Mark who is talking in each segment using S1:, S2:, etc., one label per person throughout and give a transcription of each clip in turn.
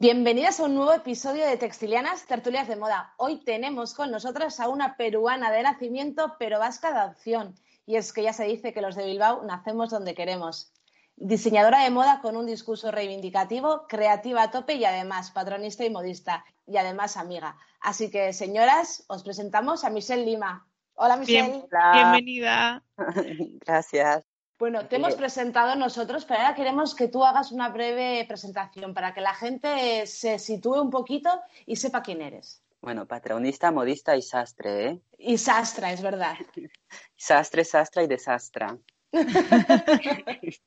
S1: Bienvenidas a un nuevo episodio de Textilianas Tertulias de Moda. Hoy tenemos con nosotras a una peruana de nacimiento, pero vasca de adopción. Y es que ya se dice que los de Bilbao nacemos donde queremos. Diseñadora de moda con un discurso reivindicativo, creativa a tope y además patronista y modista. Y además amiga. Así que, señoras, os presentamos a Michelle Lima. Hola, Michelle.
S2: Bienvenida.
S3: Gracias.
S1: Bueno, te hemos presentado nosotros, pero ahora queremos que tú hagas una breve presentación para que la gente se sitúe un poquito y sepa quién eres.
S3: Bueno, patronista, modista y sastre, ¿eh?
S1: Y sastra, es verdad.
S3: sastre, sastra y desastra.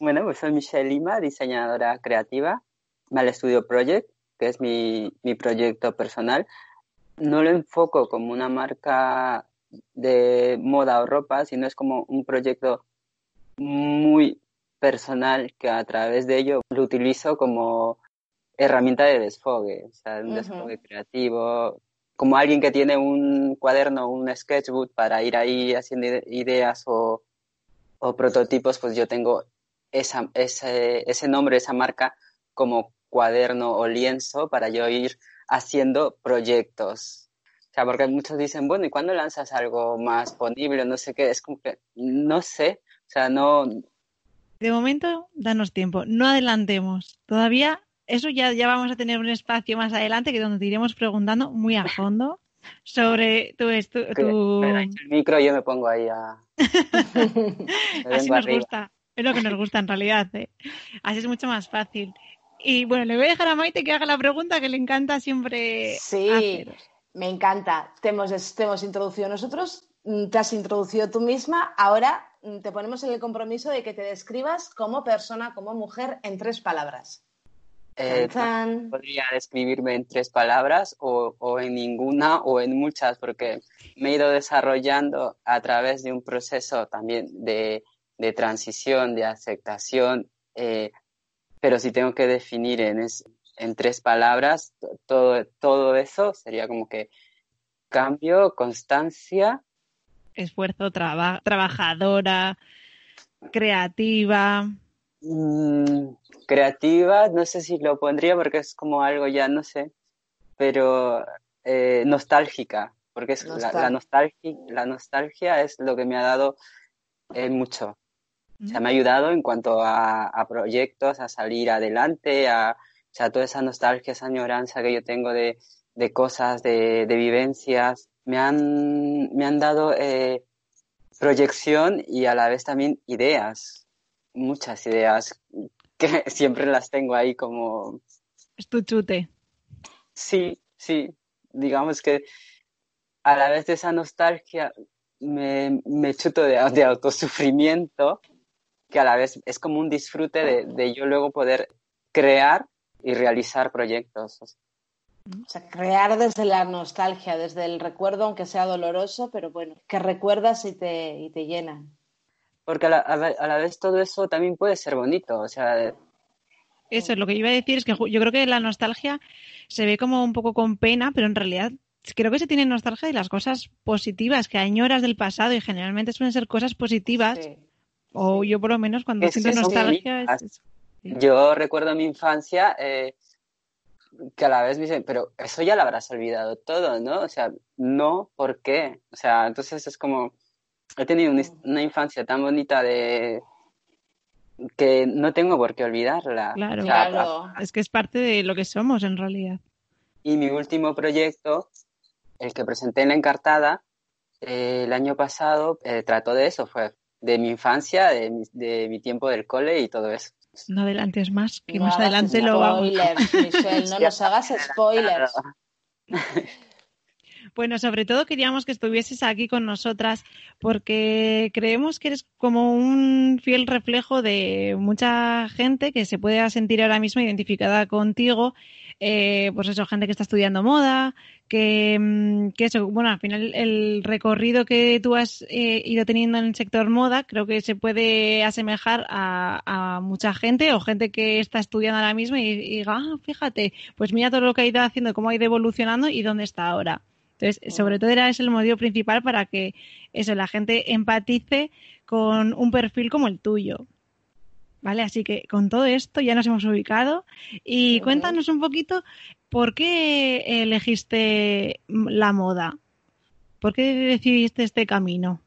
S3: bueno, pues soy Michelle Lima, diseñadora creativa, Mal Studio Project, que es mi, mi proyecto personal. No lo enfoco como una marca de moda o ropa, sino es como un proyecto muy personal que a través de ello lo utilizo como herramienta de desfogue, o sea, un desfogue creativo, como alguien que tiene un cuaderno, un sketchbook para ir ahí haciendo ideas o, o prototipos, pues yo tengo esa, ese, ese nombre, esa marca como cuaderno o lienzo para yo ir haciendo proyectos sea, porque muchos dicen, bueno, ¿y cuándo lanzas algo más ponible? No sé qué, es como que, no sé, o sea, no...
S2: De momento, danos tiempo, no adelantemos. Todavía, eso ya, ya vamos a tener un espacio más adelante que donde te iremos preguntando muy a fondo sobre tu... tu...
S3: El micro yo me pongo ahí a...
S2: Así nos gusta, es lo que nos gusta en realidad, ¿eh? Así es mucho más fácil. Y bueno, le voy a dejar a Maite que haga la pregunta que le encanta siempre
S1: sí. Me encanta. Te hemos, introducido nosotros, mm, te has introducido tú misma. Ahora mm, te ponemos en el compromiso de que te describas como persona, como mujer, en tres palabras.
S3: Eh, podría describirme en tres palabras o, en ninguna o en muchas, porque me he ido desarrollando a través de un proceso también de, transición, de aceptación. Eh, pero si tengo que definir en, es, en tres palabras, todo, todo eso sería como que cambio, constancia.
S2: Esfuerzo, trabajadora, creativa.
S3: Mm, creativa, no sé si lo pondría porque es como algo ya, no sé, pero eh, nostálgica, porque es la, nostalgia, la nostalgia es lo que me ha dado eh, mucho. O sea, me ha ayudado en cuanto a, proyectos, a salir adelante, a, sea, toda esa nostalgia, esa añoranza que yo tengo de, cosas, de, vivencias, me han, me han dado eh, proyección y a la vez también ideas, muchas ideas que siempre las tengo ahí como...
S2: Es tu chute.
S3: Sí, sí, digamos que a la vez de esa nostalgia me, me chuto de, de, autosufrimiento, que a la vez es como un disfrute de, de yo luego poder crear y realizar proyectos.
S1: O sea, crear desde la nostalgia, desde el recuerdo, aunque sea doloroso, pero bueno, que recuerdas y te, y te llena.
S3: Porque a la, a la, vez todo eso también puede ser bonito, o sea...
S2: Eso es lo que iba a decir, es que yo creo que la nostalgia se ve como un poco con pena, pero en realidad creo que se tiene nostalgia de las cosas positivas que añoras del pasado y generalmente suelen ser cosas positivas. O yo por lo menos cuando siento nostalgia... Es,
S3: yo recuerdo mi infancia eh, que a la vez me dicen, pero eso ya lo habrás olvidado todo, ¿no? O sea, no, ¿por qué? O sea, entonces es como, he tenido una, infancia tan bonita de que no tengo por qué olvidarla.
S2: Claro, claro. es que es parte de lo que somos en realidad.
S3: Y mi último proyecto, el que presenté en la encartada, eh, el año pasado, eh, trató de eso, fue de mi infancia, de de mi tiempo del cole y todo eso.
S2: No adelantes más, que más adelante lo vamos.
S1: Michelle, no nos hagas spoilers.
S2: Bueno, sobre todo queríamos que estuvieses aquí con nosotras porque creemos que eres como un fiel reflejo de mucha gente que se puede sentir ahora mismo identificada contigo. Eh, pues eso, gente que está estudiando moda, que, mm, que, eso, bueno, al final el recorrido que tú has eh, ido teniendo en el sector moda creo que se puede asemejar a, a, mucha gente o gente que está estudiando ahora mismo y, diga, ah, fíjate, pues mira todo lo que ha ido haciendo, cómo ha ido evolucionando y dónde está ahora. Entonces, sobre todo era ese el motivo principal para que eso, la gente empatice con un perfil como el tuyo. ¿Vale? Así que con todo esto ya nos hemos ubicado. Y cuéntanos un poquito por qué elegiste la moda, por qué decidiste este camino.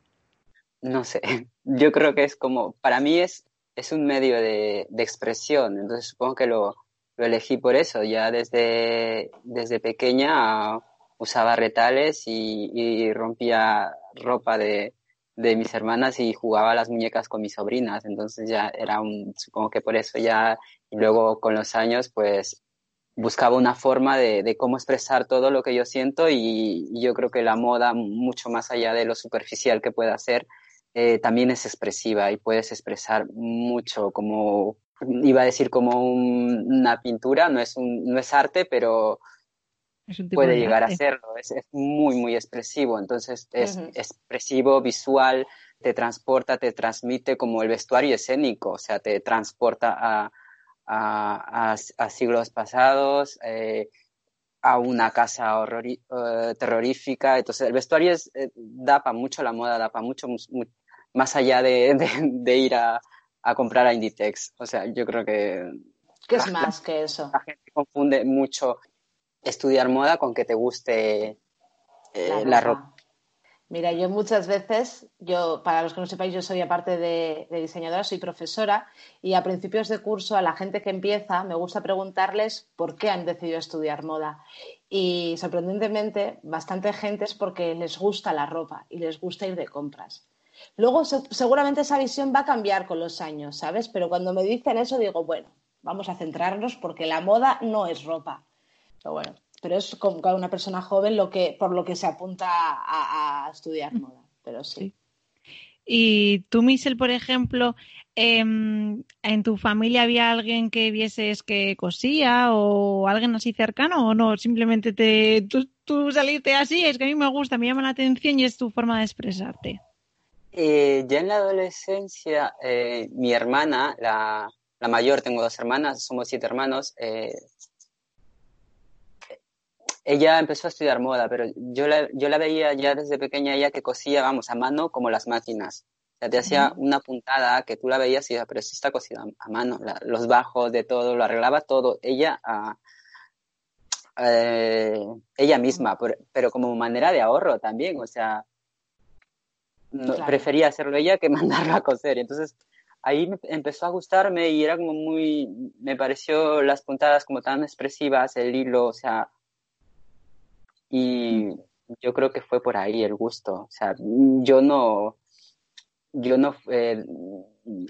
S3: No sé, yo creo que es como, para mí es, es un medio de, expresión, entonces supongo que lo, elegí por eso, ya desde, desde pequeña usaba retales y rompía ropa de, de mis hermanas y jugaba las muñecas con mis sobrinas, entonces ya era un, supongo que por eso ya, y luego con los años pues buscaba una forma de, cómo expresar todo lo que yo siento y, yo creo que la moda, mucho más allá de lo superficial que pueda ser, eh, también es expresiva y puedes expresar mucho, como iba a decir como una pintura, no es, un, no es arte, pero puede llegar a serlo. Es, muy, muy expresivo. Entonces, es expresivo, visual, te transporta, te transmite como el vestuario escénico, o sea, te transporta a, a, siglos pasados, eh, a una casa eh, terrorífica. Entonces, el vestuario es, eh, da para mucho la moda, da para mucho, más allá de, de, ir a, a, comprar a Inditex. O sea, yo creo que...
S1: ¿Qué es más que eso?
S3: La gente confunde mucho estudiar moda con que te guste eh, la, ropa.
S1: Mira, yo muchas veces, yo, para los que no sepáis, yo soy aparte de, diseñadora, soy profesora y a principios de curso a la gente que empieza me gusta preguntarles por qué han decidido estudiar moda. Y sorprendentemente, bastante gente es porque les gusta la ropa y les gusta ir de compras. Luego, seguramente esa visión va a cambiar con los años, ¿sabes? Pero cuando me dicen eso, digo, bueno, vamos a centrarnos porque la moda no es ropa. Pero bueno, pero es como una persona joven lo que, por lo que se apunta a, estudiar moda, pero sí.
S2: Y tú, Michelle, por ejemplo, em, ¿en tu familia había alguien que vieses que cosía o alguien así cercano o no? Simplemente te, tú, saliste así, es que a mí me gusta, me llama la atención y es tu forma de expresarte.
S3: Eh, ya en la adolescencia, eh, mi hermana, la, la, mayor, tengo dos hermanas, somos siete hermanos, eh, ella empezó a estudiar moda, pero yo la, yo la veía ya desde pequeña ella que cosía, vamos, a mano como las máquinas. O sea, te hacía una puntada que tú la veías y decías, pero sí está cosida a mano, los bajos de todo, lo arreglaba todo. Ella, ah, eh, ella misma, pero como manera de ahorro también, o sea, prefería hacerlo ella que mandarlo a coser. Entonces, ahí me empezó a gustarme y era como muy, me pareció las puntadas como tan expresivas, el hilo, o sea, y yo creo que fue por ahí el gusto. O sea, yo no, yo no, eh,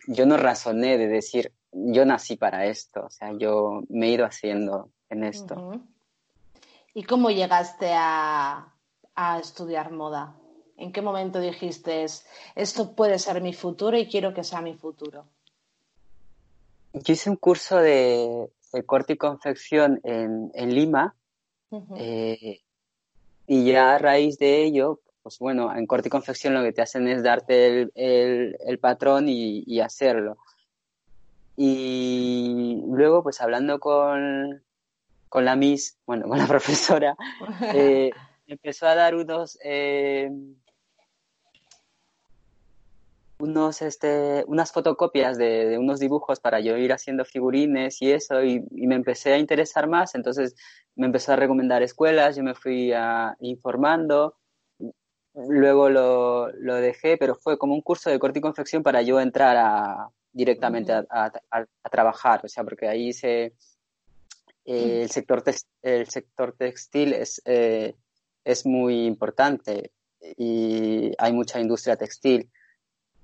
S3: yo no razoné de decir, yo nací para esto. O sea, yo me he ido haciendo en esto.
S1: ¿Y cómo llegaste a, a estudiar moda? ¿En qué momento dijiste, esto puede ser mi futuro y quiero que sea mi futuro?
S3: Yo hice un curso de, corte y confección en, en Lima y ya a raíz de ello, pues bueno, en corte y confección lo que te hacen es darte el, patrón y, hacerlo. Y luego, pues hablando con, la Miss, bueno, con la profesora, eh, empezó a dar unos, eh, unos, este, unas fotocopias de, unos dibujos para yo ir haciendo figurines y eso, y, me empecé a interesar más, entonces me empezó a recomendar escuelas, yo me fui a, informando, luego lo, lo, dejé, pero fue como un curso de corte y confección para yo entrar a, directamente a, a, trabajar, o sea, porque ahí hice eh, el, sector el sector textil es, eh, es muy importante y hay mucha industria textil. y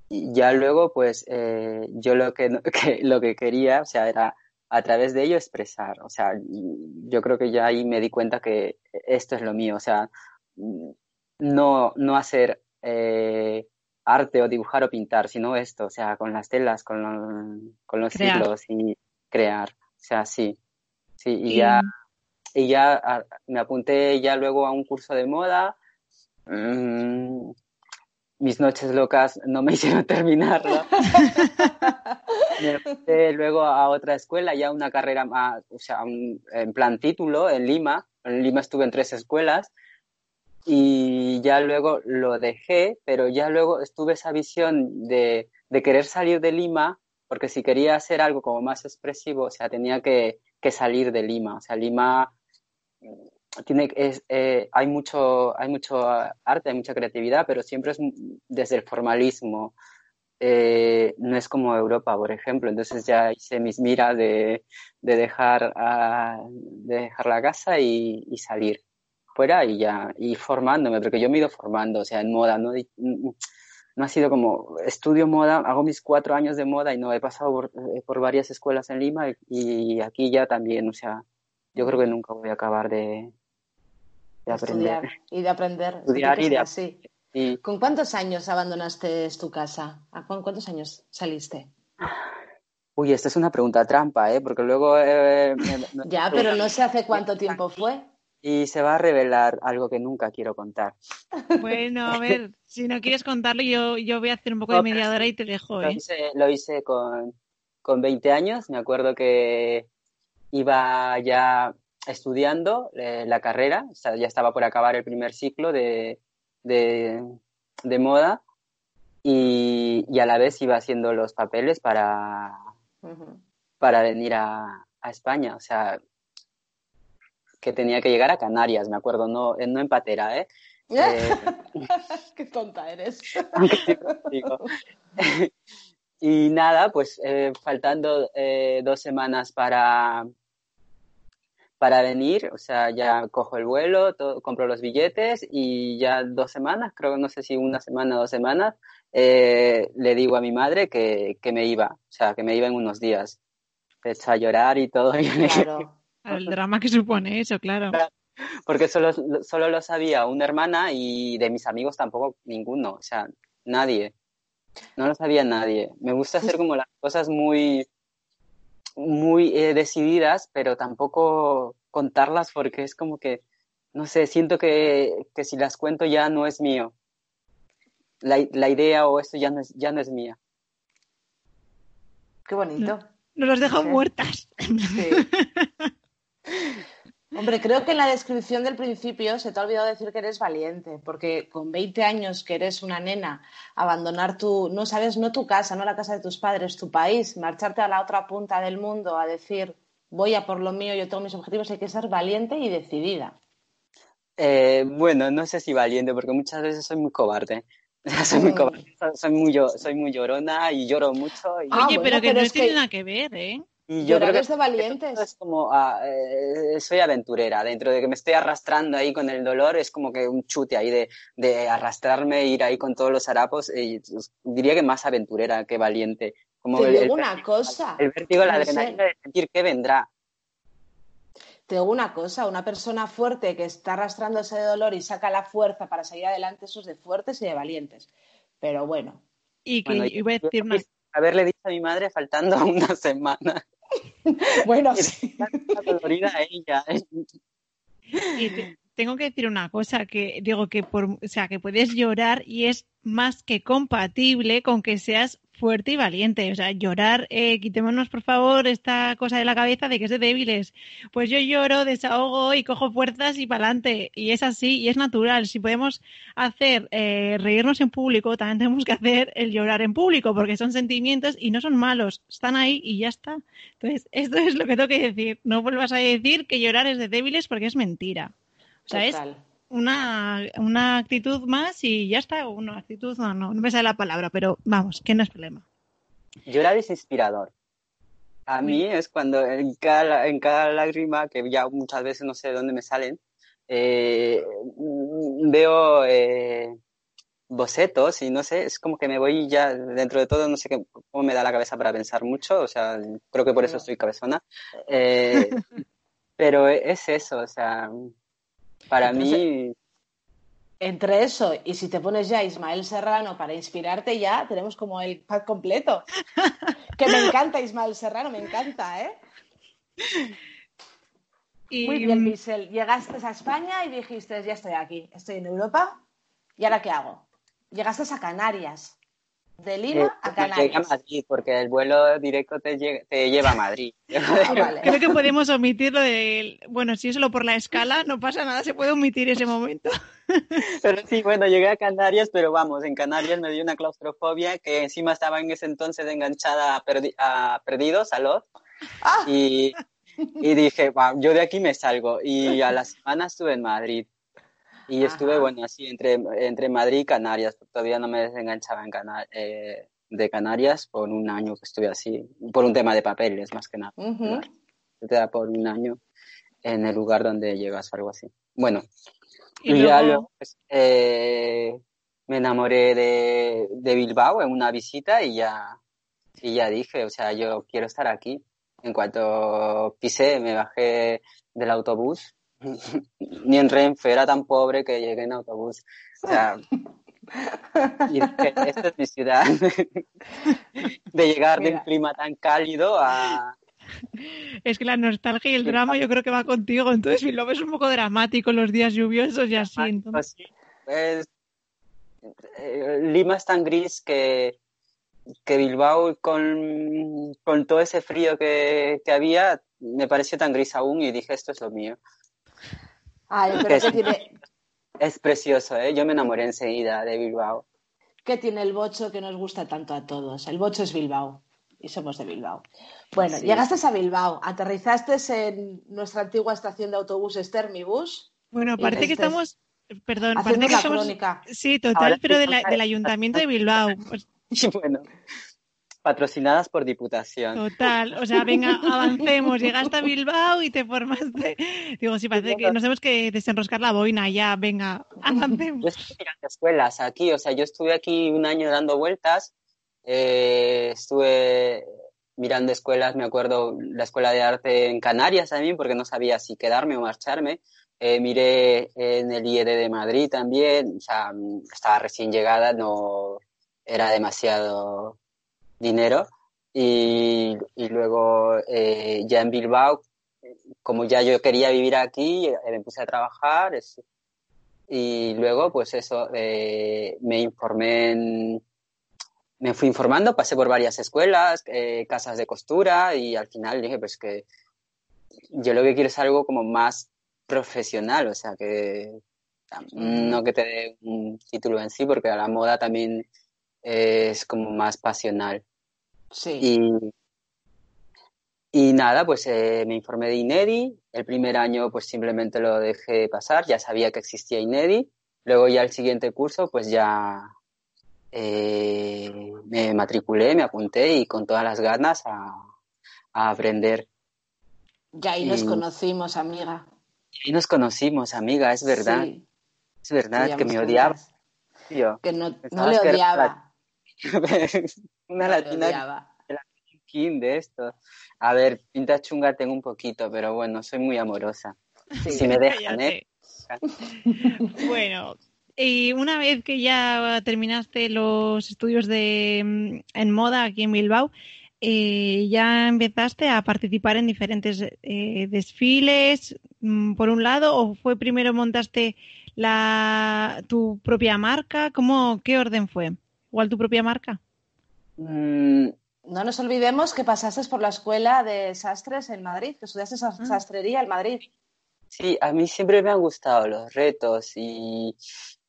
S3: ya luego, pues eh, yo lo que, lo que quería, o sea, era a través de ello expresar. O sea, yo creo que ya ahí me di cuenta que esto es lo mío. O sea, no, no hacer eh, arte o dibujar o pintar, sino esto, o sea, con las telas, con, con los hilos y crear. O sea, sí. Sí, y, ya, y ya me apunté ya luego a un curso de moda. Mm, mis noches locas no me hicieron terminarlo. me fui luego a otra escuela, ya una carrera más, o sea, en plan título en Lima. En Lima estuve en tres escuelas y ya luego lo dejé, pero ya luego estuve esa visión de, de querer salir de Lima porque si quería hacer algo como más expresivo, o sea, tenía que, que salir de Lima, o sea, Lima tiene, es, eh, hay, mucho, hay mucho arte, hay mucha creatividad, pero siempre es desde el formalismo, eh, no es como Europa, por ejemplo. Entonces ya hice mis miras de, de dejar, de dejar la casa y, y, salir fuera y ya, y formándome, porque yo me he ido formando, o sea, en moda, no, no ha sido como estudio moda, hago mis cuatro años de moda y no he pasado por, eh, por varias escuelas en Lima y, aquí ya también, o sea, yo creo que nunca voy a acabar de,
S1: de aprender. y de aprender.
S3: Estudiar y de
S1: así. ¿Con cuántos años abandonaste tu casa? ¿Con cuántos años saliste?
S3: Uy, esta es una pregunta trampa, ¿eh? Porque luego... Eh,
S1: ya, pero no sé hace cuánto tiempo fue.
S3: Y se va a revelar algo que nunca quiero contar.
S2: Bueno, a ver, si no quieres contarlo, yo, yo voy a hacer un poco de mediadora y te dejo,
S3: ¿eh? Lo hice, con, con 20 años, me acuerdo que iba ya estudiando eh, la carrera, o sea, ya estaba por acabar el primer ciclo de, de, moda y, a la vez iba haciendo los papeles para, para venir a, España. O sea, que tenía que llegar a Canarias, me acuerdo, no, no en Patera, ¿eh?
S1: eh Qué tonta eres.
S3: y nada, pues eh, faltando dos semanas para, para venir, o sea, ya cojo el vuelo, compro los billetes y ya dos semanas, creo, no sé si una semana o dos semanas, eh, le digo a mi madre que, que, me iba, o sea, que me iba en unos días. Empezó a llorar y todo.
S2: Claro. el drama que supone eso, claro.
S3: Porque solo, solo lo sabía una hermana y de mis amigos tampoco ninguno, o sea, nadie. No lo sabía nadie. Me gusta hacer como las cosas muy muy eh, decididas, pero tampoco contarlas porque es como que, no sé, siento que, que si las cuento ya no es mío. La, la, idea o esto ya no es, ya no es mía.
S1: Qué bonito.
S2: Nos los dejan muertas. Sí.
S1: Hombre, creo que en la descripción del principio se te ha olvidado decir que eres valiente, porque con 20 años que eres una nena, abandonar tu, no sabes, no tu casa, no la casa de tus padres, tu país, marcharte a la otra punta del mundo a decir voy a por lo mío, yo tengo mis objetivos, hay que ser valiente y decidida.
S3: Eh, bueno, no sé si valiente, porque muchas veces soy muy cobarde. soy muy cobarde, soy muy, soy muy llorona y lloro mucho.
S2: Ah, Oye, pero que no tiene nada que ver, ¿eh?
S3: Y yo creo que
S1: de valientes.
S3: es como, ah, eh, soy aventurera, dentro de que me estoy arrastrando ahí con el dolor, es como que un chute ahí de, de arrastrarme, ir ahí con todos los harapos, y, pues, diría que más aventurera que valiente. Como
S1: Te digo una cosa.
S3: El vértigo, la adrenalina de sentir que vendrá.
S1: Te digo una cosa, una persona fuerte que está arrastrando ese dolor y saca la fuerza para salir adelante, eso es de fuertes y de valientes. Pero bueno.
S2: Y que iba a decir una...
S3: Haberle dicho a mi madre faltando una semana.
S1: bueno, sí.
S3: ella.
S2: Y tengo que decir una cosa que digo que por, o sea, que puedes llorar y es más que compatible con que seas fuerte y valiente. O sea, llorar, eh, quitémonos por favor esta cosa de la cabeza de que es de débiles. Pues yo lloro, desahogo y cojo fuerzas y para adelante. Y es así, y es natural. Si podemos hacer eh, reírnos en público, también tenemos que hacer el llorar en público, porque son sentimientos y no son malos. Están ahí y ya está. Entonces, esto es lo que tengo que decir. No vuelvas a decir que llorar es de débiles porque es mentira. O sea, es una, una actitud más y ya está. Una actitud, no, no, no me sale la palabra, pero vamos, que no es problema.
S3: Llorar es inspirador. A mí es cuando en cada, en cada lágrima, que ya muchas veces no sé de dónde me salen, eh, veo eh, bocetos y no sé, es como que me voy ya dentro de todo, no sé cómo me da la cabeza para pensar mucho, o sea, creo que por eso estoy cabezona. Eh, pero es eso, o sea, para mí.
S1: Entre eso y si te pones ya Ismael Serrano para inspirarte, ya tenemos como el pack completo. que me encanta Ismael Serrano, me encanta, ¿eh? Muy bien, Michelle. Llegaste a España y dijiste, ya estoy aquí, estoy en Europa, ¿y ahora qué hago? Llegaste a Canarias. De Lima
S3: Eh,
S1: a
S3: Llega a
S1: Canarias.
S3: Madrid, porque el vuelo directo te, lle- te lleva a Madrid.
S1: Ah, vale.
S2: Creo que podemos omitir lo de. Bueno, si es solo por la escala, no pasa nada, se puede omitir ese momento.
S3: Pero sí, bueno, llegué a Canarias, pero vamos, en Canarias me dio una claustrofobia que encima estaba en ese entonces enganchada a, Perdi- a Perdidos, a
S1: Ah,
S3: y, y dije, "Guau, yo de aquí me salgo. Y a la semana estuve en Madrid. Y estuve,
S1: Ajá.
S3: bueno, así entre, entre Madrid y Canarias. Todavía no me desenganchaba en Cana- eh, de Canarias por un año que estuve así, por un tema de papeles más que nada.
S1: ujú.
S3: Te da por un año en el lugar donde llegas o algo así. Bueno,
S2: Y
S3: y ya
S2: luego-
S3: luego pues, eh, me enamoré de, de Bilbao en una visita y ya, y ya dije, o sea, yo quiero estar aquí. En cuanto pisé, me bajé del autobús. Ni en Renfe, era tan pobre que llegué en autobús. O sea, y dije, esta es mi ciudad. De llegar de un clima tan cálido a,
S2: Es que la nostalgia y el drama yo creo que va contigo. Entonces, si lo ves un poco dramático los días lluviosos y así. Entonces,
S3: Pues pues, eh, Lima es tan gris que, que Bilbao con, con todo ese frío que, que había me pareció tan gris aún y dije esto es lo mío.
S1: Ay, pero
S3: Es-
S1: ¿qué tiene,
S3: Es precioso, ¿eh? Yo me enamoré enseguida de Bilbao.
S1: qué tiene el bocho que nos gusta tanto a todos? El bocho es Bilbao y somos de Bilbao. Bueno,
S3: Sí.
S1: llegaste a Bilbao, aterrizaste en nuestra antigua estación de autobuses Termibus,
S2: bueno, parece que
S1: es-
S2: estamos. Perdón, parece que
S1: la
S2: somos.
S1: crónica.
S2: Sí, total,
S3: Ahora
S2: pero de la- del Ayuntamiento de Bilbao. Pues,
S3: Y bueno, patrocinadas por Diputación.
S2: total, o sea, venga, avancemos. Llegaste a Bilbao y te formaste. Digo, sí, parece que nos tenemos que desenroscar la boina ya, venga,
S3: Yo
S2: avancemos.
S3: estuve mirando escuelas aquí, o sea, yo estuve aquí un año dando vueltas, eh, estuve mirando escuelas, me acuerdo la escuela de arte en Canarias también, porque no sabía si quedarme o marcharme. Eh, miré en el IED de Madrid también, o sea, estaba recién llegada, no era demasiado dinero. Y, y luego eh, ya en Bilbao, como ya yo quería vivir aquí, eh, me puse a trabajar. es- y luego, pues eso, eh, me informé en- me fui informando, pasé por varias escuelas, eh, casas de costura y al final dije, pues que yo lo que quiero es algo como más profesional, o sea, que no que te dé un título en sí, porque la moda también es como más pasional.
S1: Sí.
S3: Y, y nada, pues eh, me informé de INEDI. El primer año pues simplemente lo dejé pasar, ya sabía que existía INEDI. Luego ya el siguiente curso pues ya eh, me matriculé, me apunté y con todas las ganas a, a aprender.
S1: Ya ahí nos
S3: y-
S1: conocimos, amiga.
S3: Y nos conocimos, amiga, es verdad,
S1: Sí,
S3: es verdad que me odiaba.
S1: Que no, no le odiaba.
S3: Una latina king de esto. A ver, pinta chunga tengo un poquito, pero bueno, soy muy amorosa.
S1: Sí.
S3: Si me dejan, ¿eh?
S2: Bueno, y una vez que ya terminaste los estudios de mm, en moda aquí en Bilbao, eh, ya empezaste a participar en diferentes eh, desfiles, mm, por un lado, o fue primero montaste la tu propia marca, ¿cómo qué orden fue? ¿Igual tu propia marca?
S3: Mm,
S1: No nos olvidemos que pasaste por la escuela de sastres en Madrid, que estudiaste sa-
S2: Ah.
S1: sastrería en Madrid.
S3: Sí, a mí siempre me han gustado los retos y,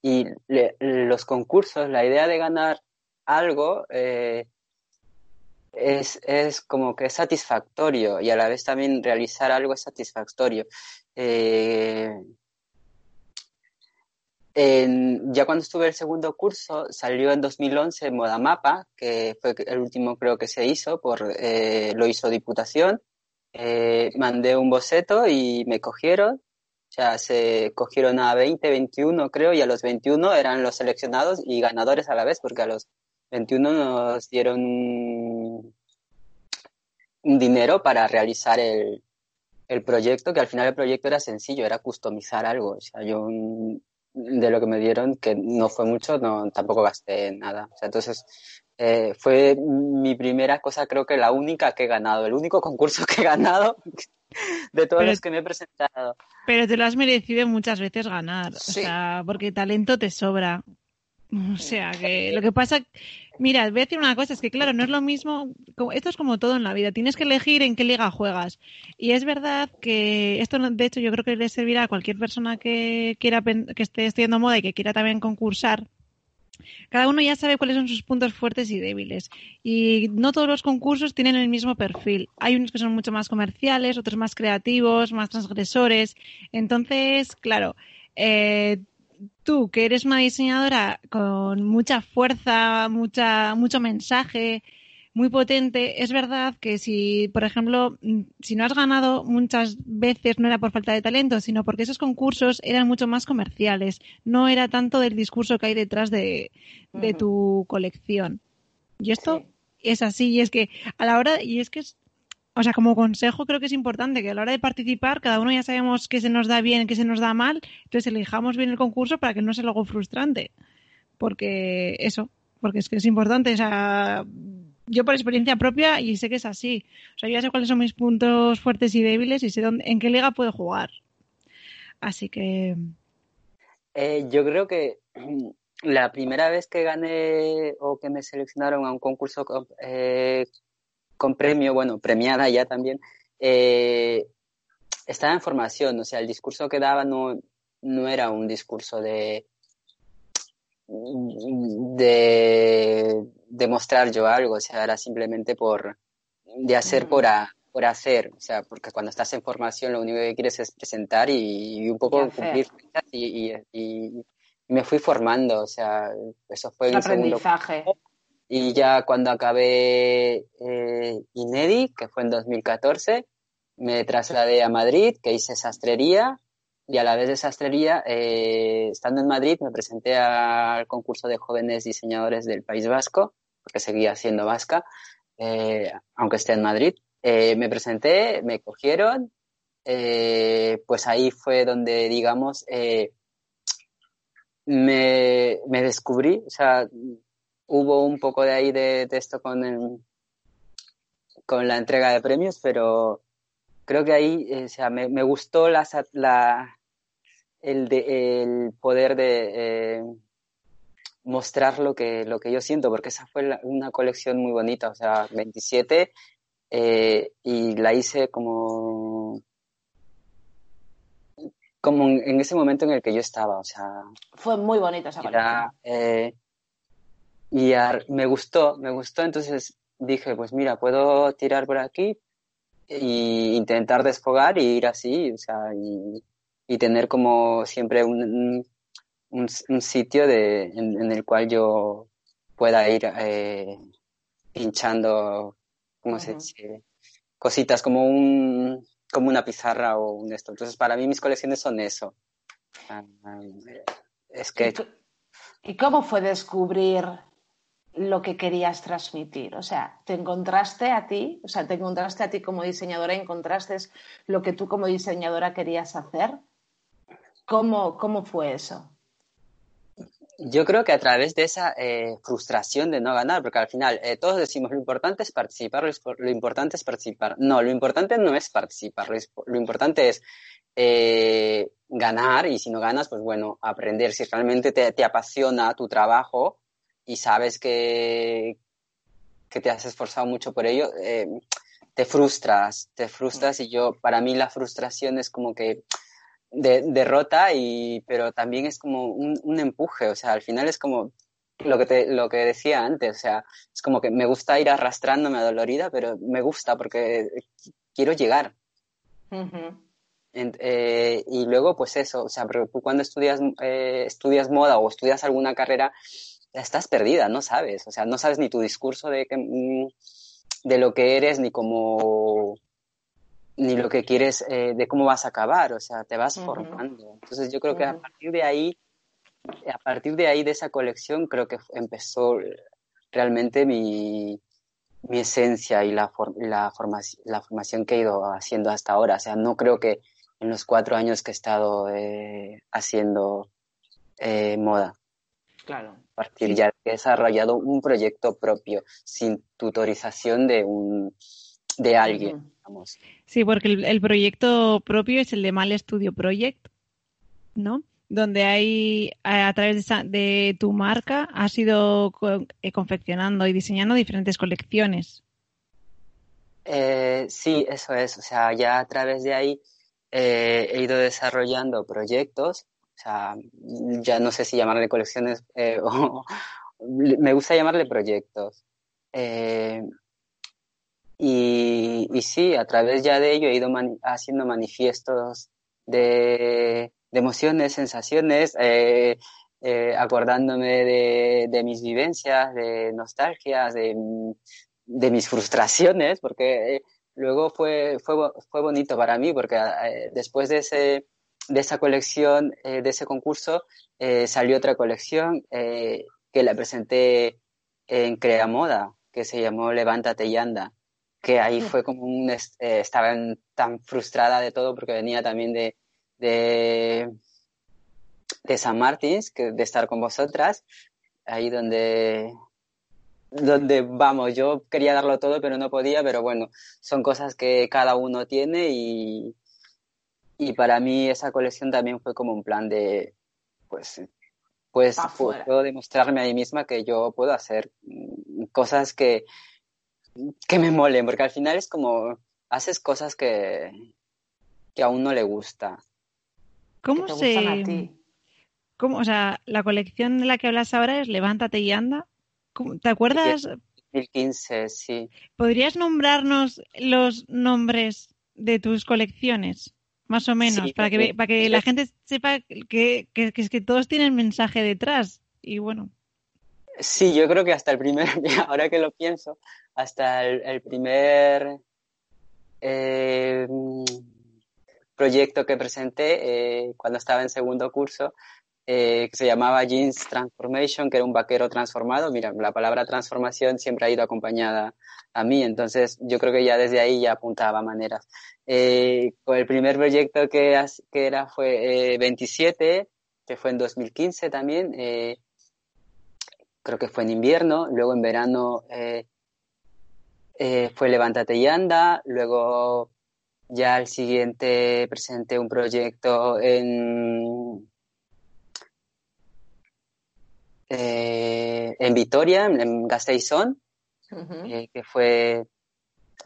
S3: y le- los concursos, la idea de ganar algo eh, es, es como que es satisfactorio y a la vez también realizar algo es satisfactorio. Eh, en- ya cuando estuve el segundo curso, salió en 2011 Moda Mapa, que fue el último creo que se hizo, por, eh, lo hizo Diputación. Eh, mandé un boceto y me cogieron. Sea, se cogieron a 20, 21 creo, y a los 21 eran los seleccionados y ganadores a la vez, porque a los 21 nos dieron un, un dinero para realizar el, el proyecto, que al final el proyecto era sencillo, era customizar algo. O sea, yo mm, de lo que me dieron, que no fue mucho, no, tampoco gasté nada. O sea, entonces eh, fue mi primera cosa, creo que la única que he ganado, el único concurso que he ganado de todos
S2: Pero-
S3: los que me he presentado.
S2: Pero te lo has merecido muchas veces ganar,
S1: Sí.
S2: o sea, porque talento te sobra. O sea, que lo que pasa, mira, voy a decir una cosa, es que claro, no es lo mismo, esto es como todo en la vida, tienes que elegir en qué liga juegas. Y es verdad que esto, de hecho, yo creo que le servirá a cualquier persona que quiera, que esté estudiando moda y que quiera también concursar. Cada uno ya sabe cuáles son sus puntos fuertes y débiles. Y no todos los concursos tienen el mismo perfil. Hay unos que son mucho más comerciales, otros más creativos, más transgresores. Entonces, claro, eh, tú, que eres una diseñadora con mucha fuerza, mucha, mucho mensaje, muy potente, es verdad que si, por ejemplo, si no has ganado muchas veces no era por falta de talento, sino porque esos concursos eran mucho más comerciales, no era tanto del discurso que hay detrás de, tu colección. Y esto es así, y es que a la hora, y es que es, o sea, como consejo creo que es importante que a la hora de participar cada uno ya sabemos qué se nos da bien, qué se nos da mal, entonces elijamos bien el concurso para que no sea algo frustrante. Porque eso, porque es que es importante, o sea, yo por experiencia propia y sé que es así. O sea, yo ya sé cuáles son mis puntos fuertes y débiles y sé dónde, en qué liga puedo jugar. Así que...
S3: Eh, yo creo que la primera vez que gané o que me seleccionaron a un concurso eh, con premio, bueno, premiada ya también, eh, estaba en formación, o sea, el discurso que daba no, no era un discurso de, de demostrar yo algo, o sea, era simplemente por, de hacer por, por hacer, o sea, porque cuando estás en formación lo único que quieres es presentar y, un poco cumplir y, y, me fui formando, o sea, eso fue
S1: un aprendizaje.
S3: Y ya cuando acabé eh, Inedi, que fue en 2014, me trasladé a Madrid, que hice sastrería, y a la vez de sastrería, eh, estando en Madrid, me presenté al concurso de jóvenes diseñadores del País Vasco, porque seguía siendo vasca, eh, aunque esté en Madrid. Eh, me presenté, me cogieron, eh, pues ahí fue donde, digamos, eh, me, me descubrí, o sea, hubo un poco de ahí de, esto con, el, con la entrega de premios, pero creo que ahí eh, o sea, me, me gustó la, la, el, de, el poder de eh, mostrar lo que, lo que yo siento, porque esa fue una colección muy bonita, o sea, 27, eh, y la hice como como en, ese momento en el que yo estaba, o sea...
S1: Fue muy bonita esa colección.
S3: Eh, y me gustó, me gustó, entonces dije, pues mira, puedo tirar por aquí e intentar desfogar y ir así, o sea, y, tener como siempre un, un, sitio de, en, el cual yo pueda ir eh, pinchando, ¿cómo se dice? Cositas como un como una pizarra o un esto. Entonces, para mí mis colecciones son eso. Ah, es que...
S1: ¿Y cómo fue descubrir lo que querías transmitir. O sea, te encontraste a ti, o sea, te encontraste a ti como diseñadora, encontraste lo que tú como diseñadora querías hacer. ¿Cómo, cómo fue eso?
S3: Yo creo que a través de esa eh, frustración de no ganar, porque al final eh, todos decimos lo importante es participar, lo importante es participar. No, lo importante no es participar, lo, importante es eh, ganar y si no ganas, pues bueno, aprender. Si realmente te, te apasiona tu trabajo, y sabes que, que te has esforzado mucho por ello, eh, te frustras, te frustras y yo, para mí la frustración es como que de, derrota, y, pero también es como un, un, empuje, o sea, al final es como lo que, te, lo que decía antes, o sea, es como que me gusta ir arrastrándome a dolorida, pero me gusta porque quiero llegar. eh, y luego, pues eso, o sea, pero tú cuando estudias, eh, estudias moda o estudias alguna carrera, estás perdida, no sabes, o sea, no sabes ni tu discurso de, mm, de lo que eres, ni cómo, ni lo que quieres, eh, de cómo vas a acabar, o sea, te vas formando. Entonces yo creo que a partir de ahí, a partir de ahí, de esa colección, creo que empezó realmente mi, mi esencia y la, la, la formación que he ido haciendo hasta ahora. O sea, no creo que en los cuatro años que he estado eh, haciendo eh, moda.
S1: Claro
S3: partir ya he desarrollado un proyecto propio, sin tutorización de un de alguien.
S2: Sí, porque el, proyecto propio es el de Mal Studio Project, ¿no? donde hay, a, través de, tu marca, has ido eh, confeccionando y diseñando diferentes colecciones.
S3: Eh, sí, eso es. O sea, ya a través de ahí eh, he ido desarrollando proyectos. O sea, ya no sé si llamarle colecciones o me gusta llamarle proyectos. Y, y, sí, a través ya de ello he ido haciendo manifiestos de, emociones, sensaciones, eh, eh, acordándome de, de, mis vivencias, de nostalgias, de, de mis frustraciones, porque eh, luego fue, fue, fue, bonito para mí, porque eh, después de, ese, de esa colección, eh, de ese concurso, salió otra colección que la presenté en Crea Moda, que se llamó Levántate y Anda que ahí fue como un, estaba tan frustrada de todo porque venía también de, de, de San Martín, que de estar con vosotras, ahí donde, donde vamos, yo quería darlo todo, pero no podía, pero bueno, son cosas que cada uno tiene y, y para mí esa colección también fue como un plan de, pues, pues puedo demostrarme a mí misma que yo puedo hacer cosas que, que me molen, porque al final es como haces cosas que, que a uno le gusta.
S2: ¿Cómo se... ¿Cómo, o sea, la colección de la que hablas ahora es Levántate y anda. ¿Te acuerdas?
S3: 2015, sí.
S2: ¿Podrías nombrarnos los nombres de tus colecciones? Más o menos, para que, para que la gente sepa que, que, que, que todos tienen mensaje detrás. Y bueno.
S3: Sí, yo creo que hasta el primer, ahora que lo pienso, hasta el, primer eh, proyecto que presenté eh, cuando estaba en segundo curso, eh, que se llamaba Jeans Transformation, que era un vaquero transformado. Mira, la palabra transformación siempre ha ido acompañada a mí, entonces yo creo que ya desde ahí ya apuntaba maneras. Eh, el primer proyecto que, que era fue 27, que fue en 2015 también. creo que fue en invierno, luego en verano fue Levántate y Anda, luego ya al siguiente presenté un proyecto en, eh, en Vitoria, en Gasteizón, eh, que fue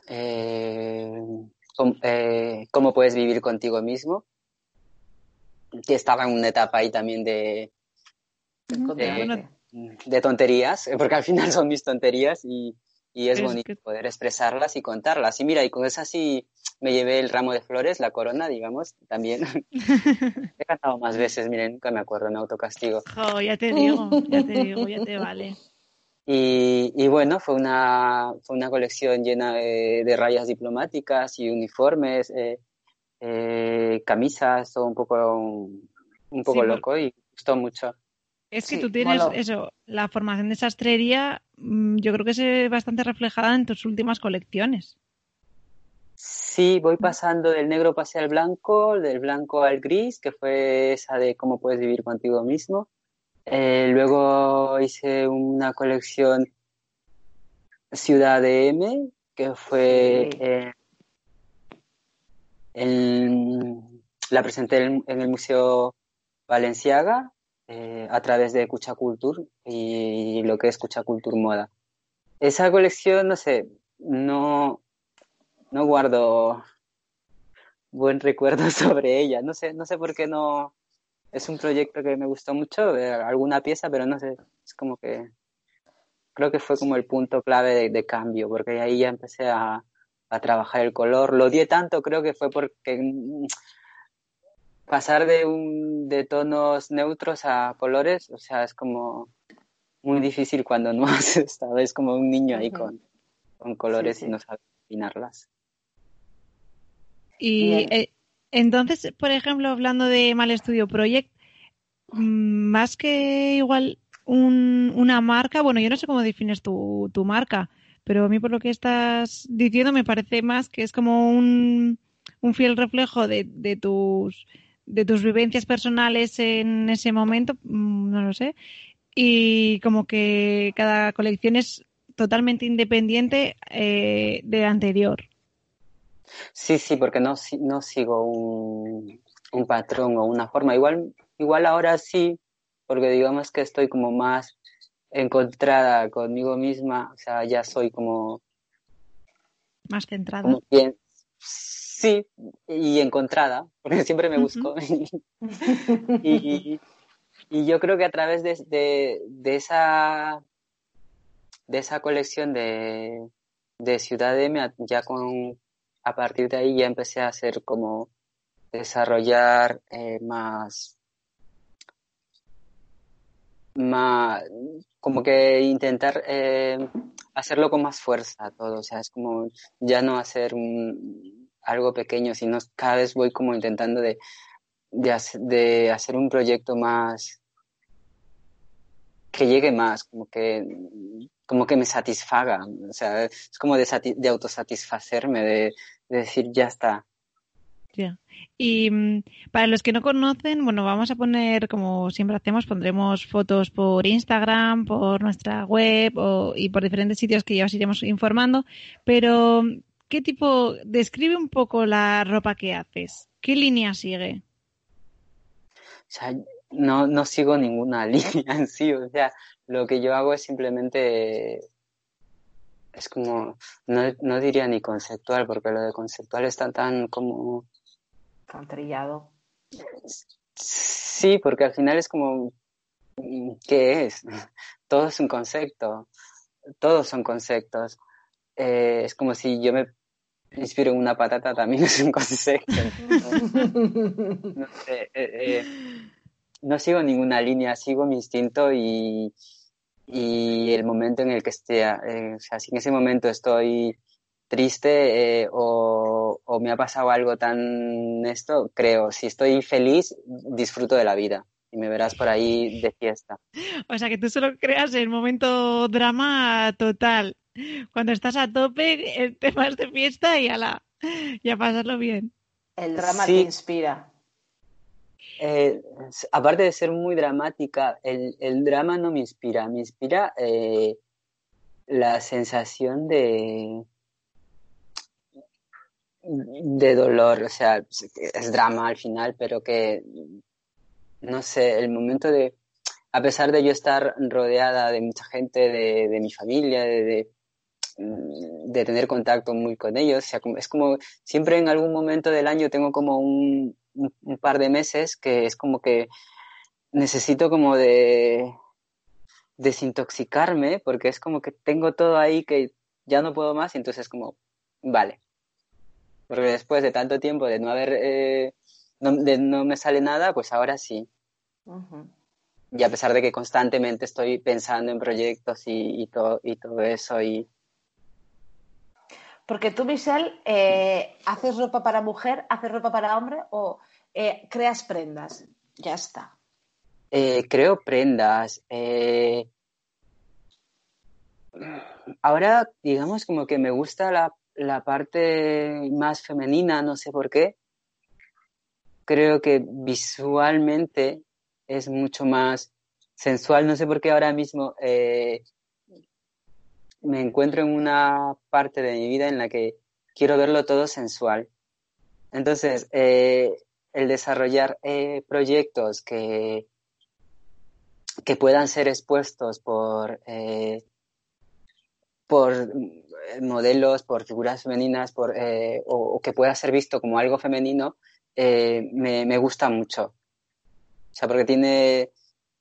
S3: eh, cómo puedes vivir contigo mismo, que estaba en una etapa ahí también de, de, tonterías, porque al final son mis tonterías y, y es bonito poder expresarlas y contarlas. Y mira, y con eso sí me llevé el ramo de flores, la corona, digamos, también. He cantado más veces, miren, nunca me acuerdo, me autocastigo.
S2: Oh, ya te digo, ya te digo, ya te vale.
S3: Y, y bueno, fue una, fue una colección llena de, de rayas diplomáticas y uniformes, eh, eh, camisas, todo un poco, un poco loco y gustó mucho.
S2: Es que tú tienes eso, la formación de sastrería, mm, yo creo que es bastante reflejada en tus últimas colecciones.
S3: Sí, voy pasando del negro hacia el blanco, del blanco al gris, que fue esa de cómo puedes vivir contigo mismo. Eh, luego hice una colección Ciudad de M, que fue eh, la presenté en, el Museo Valenciaga eh, a través de Cucha Culture y lo que es Cucha Culture Moda. Esa colección, no sé, no, no guardo buen recuerdo sobre ella. No sé, no sé por qué no. Es un proyecto que me gustó mucho, de alguna pieza, pero no sé, es como que creo que fue como el punto clave de, cambio, porque ahí ya empecé a, a, trabajar el color. Lo odié tanto, creo que fue porque pasar de, un, de tonos neutros a colores, o sea, es como muy difícil cuando no has estado, es como un niño ahí con, con colores y no sabes combinarlas.
S2: Y eh, entonces, por ejemplo, hablando de Mal Studio Project, mm, más que igual un, una marca, bueno, yo no sé cómo defines tu, tu marca, pero a mí por lo que estás diciendo me parece más que es como un, un fiel reflejo de, de tus de tus vivencias personales en ese momento, mm, no lo sé, y como que cada colección es totalmente independiente eh, de la anterior.
S3: Sí, sí, porque no, no sigo un, un, patrón o una forma. Igual igual ahora sí, porque digamos que estoy como más encontrada conmigo misma, o sea, ya soy como...
S2: Más centrada.
S3: Sí, y encontrada, porque siempre me busco. y, yo creo que a través de, de, esa, de esa colección de, de Ciudad M, ya con, a partir de ahí ya empecé a hacer como desarrollar eh, más más, como que intentar eh, hacerlo con más fuerza todo, o sea, es como ya no hacer algo pequeño, sino cada vez voy como intentando de, de, hacer un proyecto más que llegue más, como que, como que me satisfaga, o sea, es como de, de autosatisfacerme, de, de decir ya está,
S2: y mm, para los que no conocen, bueno, vamos a poner, como siempre hacemos, pondremos fotos por Instagram, por nuestra web y por diferentes sitios que ya os iremos informando. Pero, ¿qué tipo, describe un poco la ropa que haces? ¿Qué línea sigue?
S3: O sea, no, no sigo ninguna línea en sí, o sea, lo que yo hago es simplemente es como, no, no, diría ni conceptual, porque lo de conceptual está tan como
S1: tan trillado.
S3: Sí, porque al final es como, ¿qué es? Todo es un concepto, todos son conceptos. Eh, es como si yo me inspiro en una patata, también es un concepto. eh, eh, no sigo ninguna línea, sigo mi instinto y, y el momento en el que esté, o sea, si en ese momento estoy triste eh, o, me ha pasado algo tan esto, creo, si estoy feliz, disfruto de la vida y me verás por ahí de fiesta.
S2: O sea que tú solo creas el momento drama total. Cuando estás a tope, el tema es de fiesta y a, la, y a pasarlo bien.
S1: El drama te inspira.
S3: Eh, aparte de ser muy dramática, el, el, drama no me inspira, me inspira eh, la sensación de, de dolor, o sea, es drama al final, pero que, no sé, el momento de, a pesar de yo estar rodeada de mucha gente, de, de mi familia, de, de, tener contacto muy con ellos, o sea, es como, siempre en algún momento del año tengo como un, un, par de meses que es como que necesito como de desintoxicarme, porque es como que tengo todo ahí que ya no puedo más, y entonces como, vale, porque después de tanto tiempo de no haber, eh, no, de no me sale nada, pues ahora sí. Y a pesar de que constantemente estoy pensando en proyectos y, todo, y todo eso. Y...
S1: Porque tú, Michelle, eh, ¿haces ropa para mujer, haces ropa para hombre o eh, creas prendas? Ya está.
S3: creo prendas. Ahora, digamos, como que me gusta la la parte más femenina, no sé por qué, creo que visualmente es mucho más sensual. No sé por qué ahora mismo eh, me encuentro en una parte de mi vida en la que quiero verlo todo sensual. Entonces, eh, el desarrollar eh, proyectos que, que puedan ser expuestos por, por eh, modelos, por figuras femeninas, por, eh, o, que pueda ser visto como algo femenino, me, me, gusta mucho. O sea, porque tiene,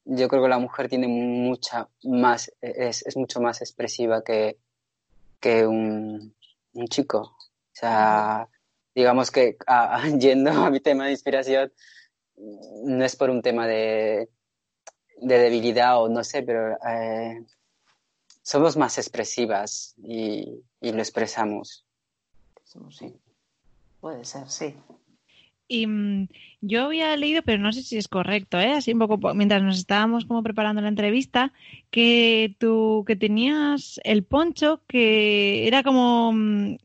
S3: yo creo que la mujer tiene mucha más, es, es mucho más expresiva que, que un, un, chico. O sea, digamos que yendo a mi tema de inspiración, no es por un tema de, de debilidad o no sé, pero somos más expresivas y, lo expresamos.
S1: Sí, puede ser, sí.
S2: Y mm, yo había leído, pero no sé si es correcto, ¿eh? así un poco mientras nos estábamos como preparando la entrevista, que tú que tenías el poncho que era como, mm,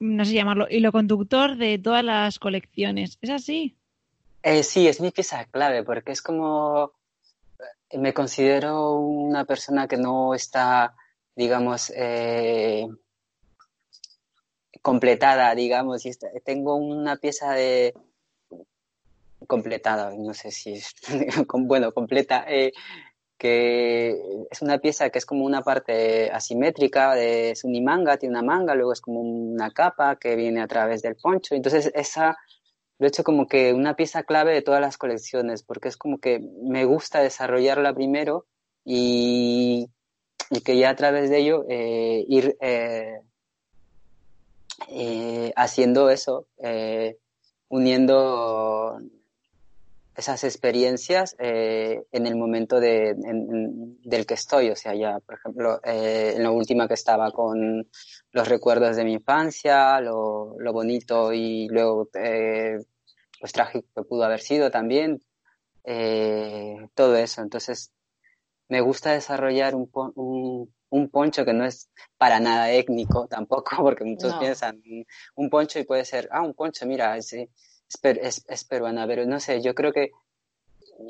S2: no sé llamarlo, hilo conductor de todas las colecciones. ¿Es así?
S3: Eh, sí, es mi pieza clave porque es como me considero una persona que no está digamos, eh, completada, digamos, y tengo una pieza de completada, no sé si es, bueno, completa, eh, que es una pieza que es como una parte asimétrica, de, es un manga, tiene una manga, luego es como una capa que viene a través del poncho. Entonces esa lo he hecho como que una pieza clave de todas las colecciones, porque es como que me gusta desarrollarla primero y, que ya a través de ello eh, ir eh, haciendo eso, uniendo esas experiencias eh, en el momento de, del que estoy. O sea, ya, por ejemplo, eh, en la última que estaba con los recuerdos de mi infancia, lo, lo bonito y luego eh, los trágicos que pudo haber sido también, eh, todo eso. Entonces, me gusta desarrollar un, un, un, poncho que no es para nada étnico tampoco, porque muchos piensan un poncho y puede ser, ah, un poncho, mira, ese es, es, peruana, pero no sé, yo creo que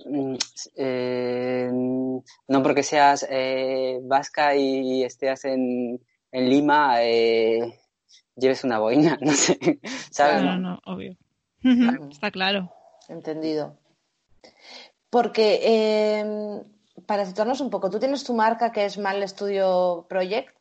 S3: mm, eh, no porque seas eh, vasca y estés en, en Lima, eh, lleves una boina, no sé, ¿sabes?
S2: No, no, obvio. Está claro.
S1: Entendido. Porque, em, para situarnos un poco, tú tienes tu marca que es Mal Studio Project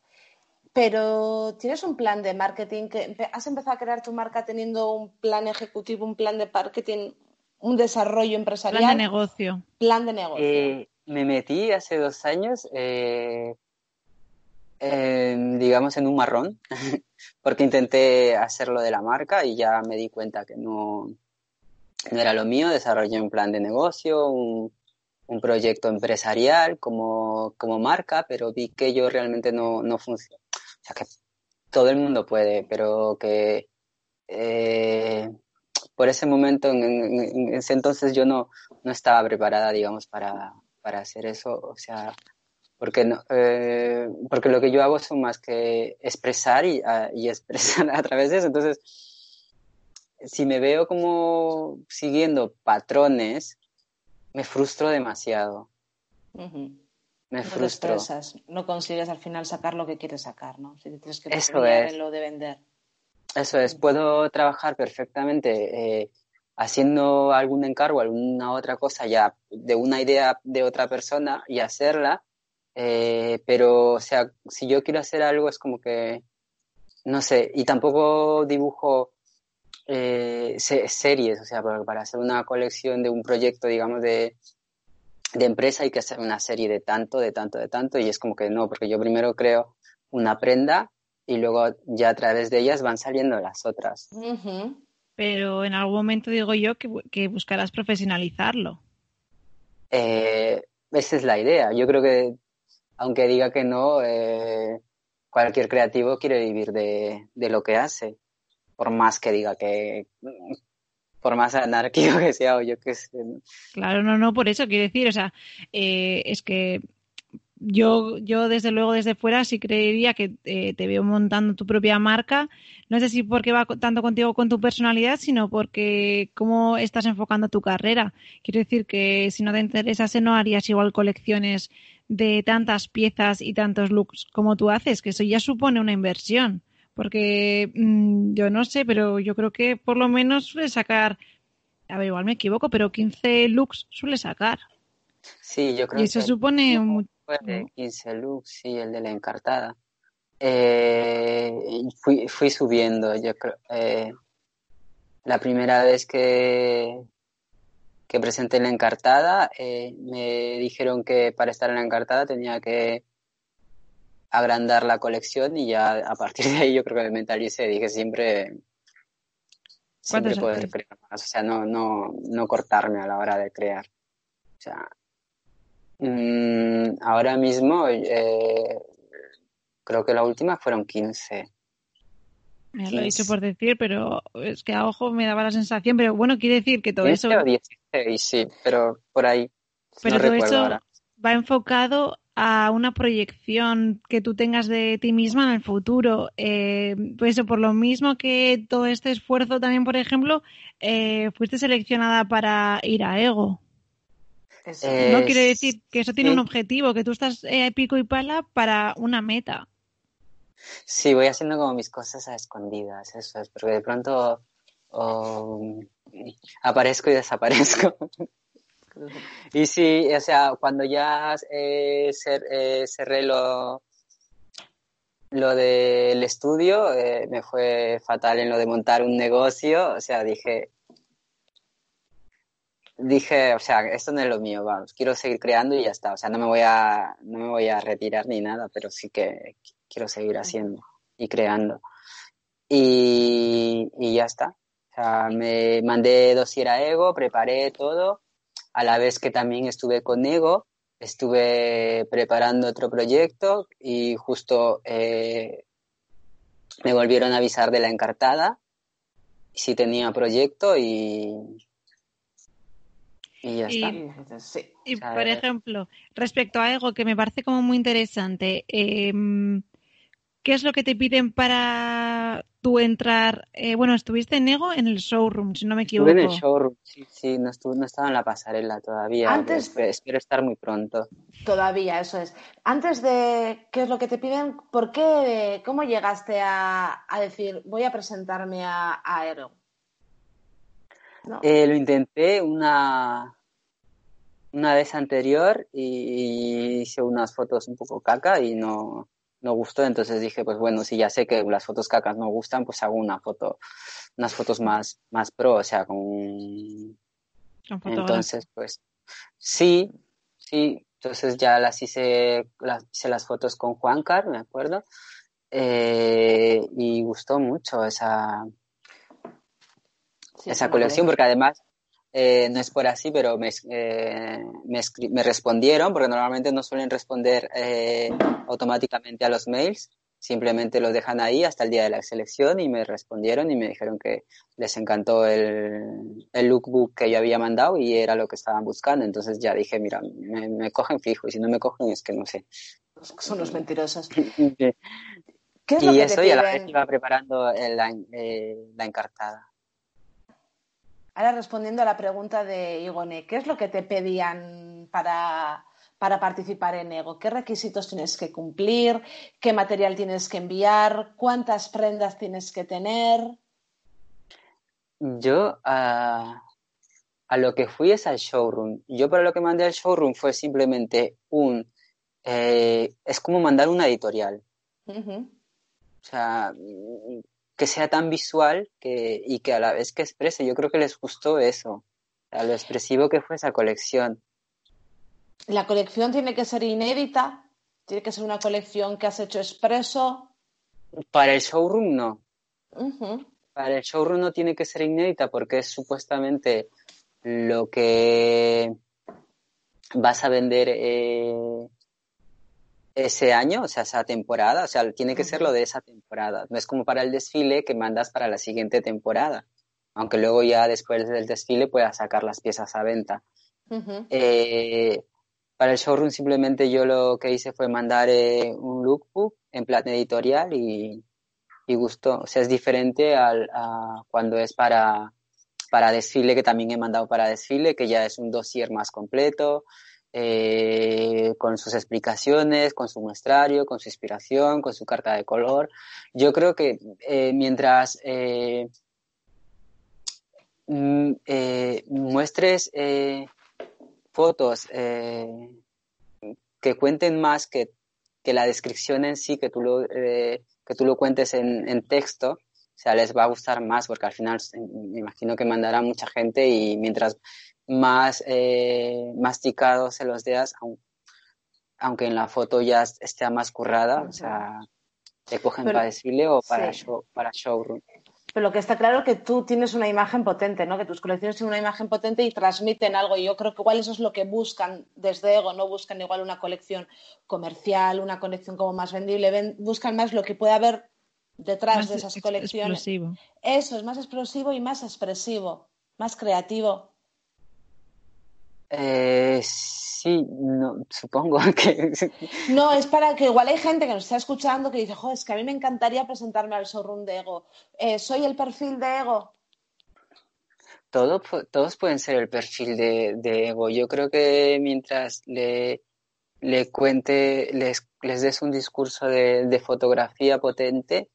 S1: pero tienes un plan de marketing, que has empezado a crear tu marca teniendo un plan ejecutivo, un plan de marketing, un desarrollo empresarial.
S2: Plan de negocio.
S1: Plan de negocio.
S3: Eh, me metí hace dos años, eh, digamos, en un marrón, porque intenté hacerlo de la marca y ya me di cuenta que no, no era lo mío. Desarrollé un plan de negocio, un, un proyecto empresarial como, como marca, pero vi que yo realmente no, no funcionaba o sea, que todo el mundo puede, pero que eh, por ese momento, en, ese entonces yo no, no estaba preparada, digamos, para, para hacer eso. O sea, porque, no, eh, porque lo que yo hago son más que expresar y, y expresar a través de eso. Entonces, si me veo como siguiendo patrones, me frustro demasiado me frustro.
S1: no consigues al final sacar lo que quieres sacar, ¿no? Si tienes que Eso es. en lo de vender.
S3: Eso es, puedo trabajar perfectamente eh, haciendo algún encargo, alguna otra cosa ya de una idea de otra persona y hacerla, eh, pero o sea, si yo quiero hacer algo es como que, no sé, y tampoco dibujo eh, series, o sea, para hacer una colección de un proyecto, digamos, de, de empresa hay que hacer una serie de tanto, de tanto, de tanto, y es como que no, porque yo primero creo una prenda y luego ya a través de ellas van saliendo las otras.
S2: Pero en algún momento digo yo que, buscarás profesionalizarlo.
S3: Eh, esa es la idea. Yo creo que, aunque diga que no, eh, cualquier creativo quiere vivir de, de lo que hace, por más que diga que por más anárquico que sea o yo qué sé.
S2: Claro, no, no, por eso quiero decir, o sea, eh, es que yo, yo desde luego desde fuera sí creería que eh, te veo montando tu propia marca. No sé si porque va tanto contigo con tu personalidad, sino porque cómo estás enfocando tu carrera. Quiero decir que si no te interesase no harías igual colecciones de tantas piezas y tantos looks como tú haces, que eso ya supone una inversión. Porque mm, yo no sé, pero yo creo que por lo menos suele sacar, a ver, igual me equivoco, pero 15 looks suele sacar.
S3: Sí, yo creo
S2: y eso supone un...
S3: 15 looks, sí, el de la encartada. Eh, fui, fui subiendo, yo creo. Eh, la primera vez que, que presenté la encartada, eh, me dijeron que para estar en la encartada tenía que agrandar la colección y ya a partir de ahí yo creo que me mentalicé, dije siempre, siempre poder crear más, o sea, no, no, no cortarme a la hora de crear. O sea, mmm, ahora mismo eh, creo que la última fueron 15.
S2: Me lo he dicho por decir, pero es que a ojo me daba la sensación, pero bueno, quiere decir que todo eso...
S3: O 16, sí, pero por ahí.
S2: Pero todo eso va enfocado a una proyección que tú tengas de ti misma en el futuro. Eh, pues por lo mismo que todo este esfuerzo también, por ejemplo, eh, fuiste seleccionada para ir a Ego. no quiere decir que eso tiene un objetivo, que tú estás eh, pico y pala para una meta.
S3: Sí, voy haciendo como mis cosas a escondidas, eso es, porque de pronto aparezco y desaparezco. y sí, o sea, cuando ya eh, eh, cerré lo, lo del estudio, eh, me fue fatal en lo de montar un negocio, o sea, dije, dije, o sea, esto no es lo mío, vamos, quiero seguir creando y ya está, o sea, no me voy a, no me voy a retirar ni nada, pero sí que quiero seguir haciendo y creando. Y, y ya está. O sea, me mandé dossier a Ego, preparé todo, a la vez que también estuve con Ego, estuve preparando otro proyecto y justo eh, me volvieron a avisar de la encartada si tenía proyecto y, y ya está.
S2: Y, por ejemplo, respecto a Ego, que me parece como muy interesante, em, ¿qué es lo que te piden para tú entrar? Eh, bueno, estuviste en Ego en el showroom, si no me equivoco.
S3: Estuve en el showroom, sí, sí, no, no estaba en la pasarela todavía. Antes, espero, estar muy pronto.
S1: Todavía, eso es. Antes de qué es lo que te piden, ¿por qué, cómo llegaste a, decir voy a presentarme a, a Ego?
S3: Eh, lo intenté una, una vez anterior y hice unas fotos un poco caca y no, no gustó, entonces dije, pues bueno, si ya sé que las fotos cacas no gustan, pues hago una foto, unas fotos más, más pro, o sea, con... Entonces, pues sí, sí, entonces ya las hice, las, hice las fotos con Juancar, me acuerdo, eh, y gustó mucho esa, esa colección, porque además eh, no es por así, pero me, eh, me, respondieron, porque normalmente no suelen responder eh, automáticamente a los mails, simplemente lo dejan ahí hasta el día de la selección y me respondieron y me dijeron que les encantó el, el lookbook que yo había mandado y era lo que estaban buscando. Entonces ya dije, mira, me, cogen fijo y si no me cogen es que no sé.
S1: Son los mentirosos.
S3: y eso ya la vez iba preparando la, la encartada.
S1: Ahora respondiendo a la pregunta de Igone, ¿qué es lo que te pedían para, participar en Ego? ¿Qué requisitos tienes que cumplir? ¿Qué material tienes que enviar? ¿Cuántas prendas tienes que tener?
S3: Yo a, lo que fui es al showroom. Yo para lo que mandé al showroom fue simplemente un... Eh, es como mandar una editorial. O sea, que sea tan visual que, y que a la vez que exprese. Yo creo que les gustó eso, a lo expresivo que fue esa colección.
S1: La colección tiene que ser inédita, tiene que ser una colección que has hecho expreso.
S3: Para el showroom no. Para el showroom no tiene que ser inédita porque es supuestamente lo que vas a vender eh, ese año, o sea, esa temporada, o sea, tiene que ser lo de esa temporada. No es como para el desfile que mandas para la siguiente temporada, aunque luego ya después del desfile puedas sacar las piezas a venta. Eh, para el showroom simplemente yo lo que hice fue mandar eh, un lookbook en plan editorial y, y, gustó. O sea, es diferente al, a cuando es para, para desfile, que también he mandado para desfile, que ya es un dossier más completo, eh, con sus explicaciones, con su muestrario, con su inspiración, con su carta de color. Yo creo que eh, mientras eh, mm, muestres fotos que cuenten más que, que, la descripción en sí, que tú lo, que tú lo cuentes en, en texto, o sea, les va a gustar más porque al final me imagino que mandará mucha gente y mientras más eh, masticados se los dedas, aunque en la foto ya esté más currada, o sea, te cogen para desfile o para, show, para showroom.
S1: Pero lo que está claro es que tú tienes una imagen potente, ¿no? Que tus colecciones tienen una imagen potente y transmiten algo. Y yo creo que igual eso es lo que buscan desde Ego, no buscan igual una colección comercial, una colección como más vendible, buscan más lo que puede haber detrás de esas colecciones. Explosivo. Eso, es más explosivo y más expresivo, más creativo.
S3: Eh, sí, no, supongo que...
S1: No, es para que igual hay gente que nos está escuchando que dice, joder, es que a mí me encantaría presentarme al showroom de Ego. Eh, ¿Soy el perfil de Ego?
S3: Todo, todos pueden ser el perfil de, Ego. Yo creo que mientras le, le cuente, les, les des un discurso de, fotografía potente,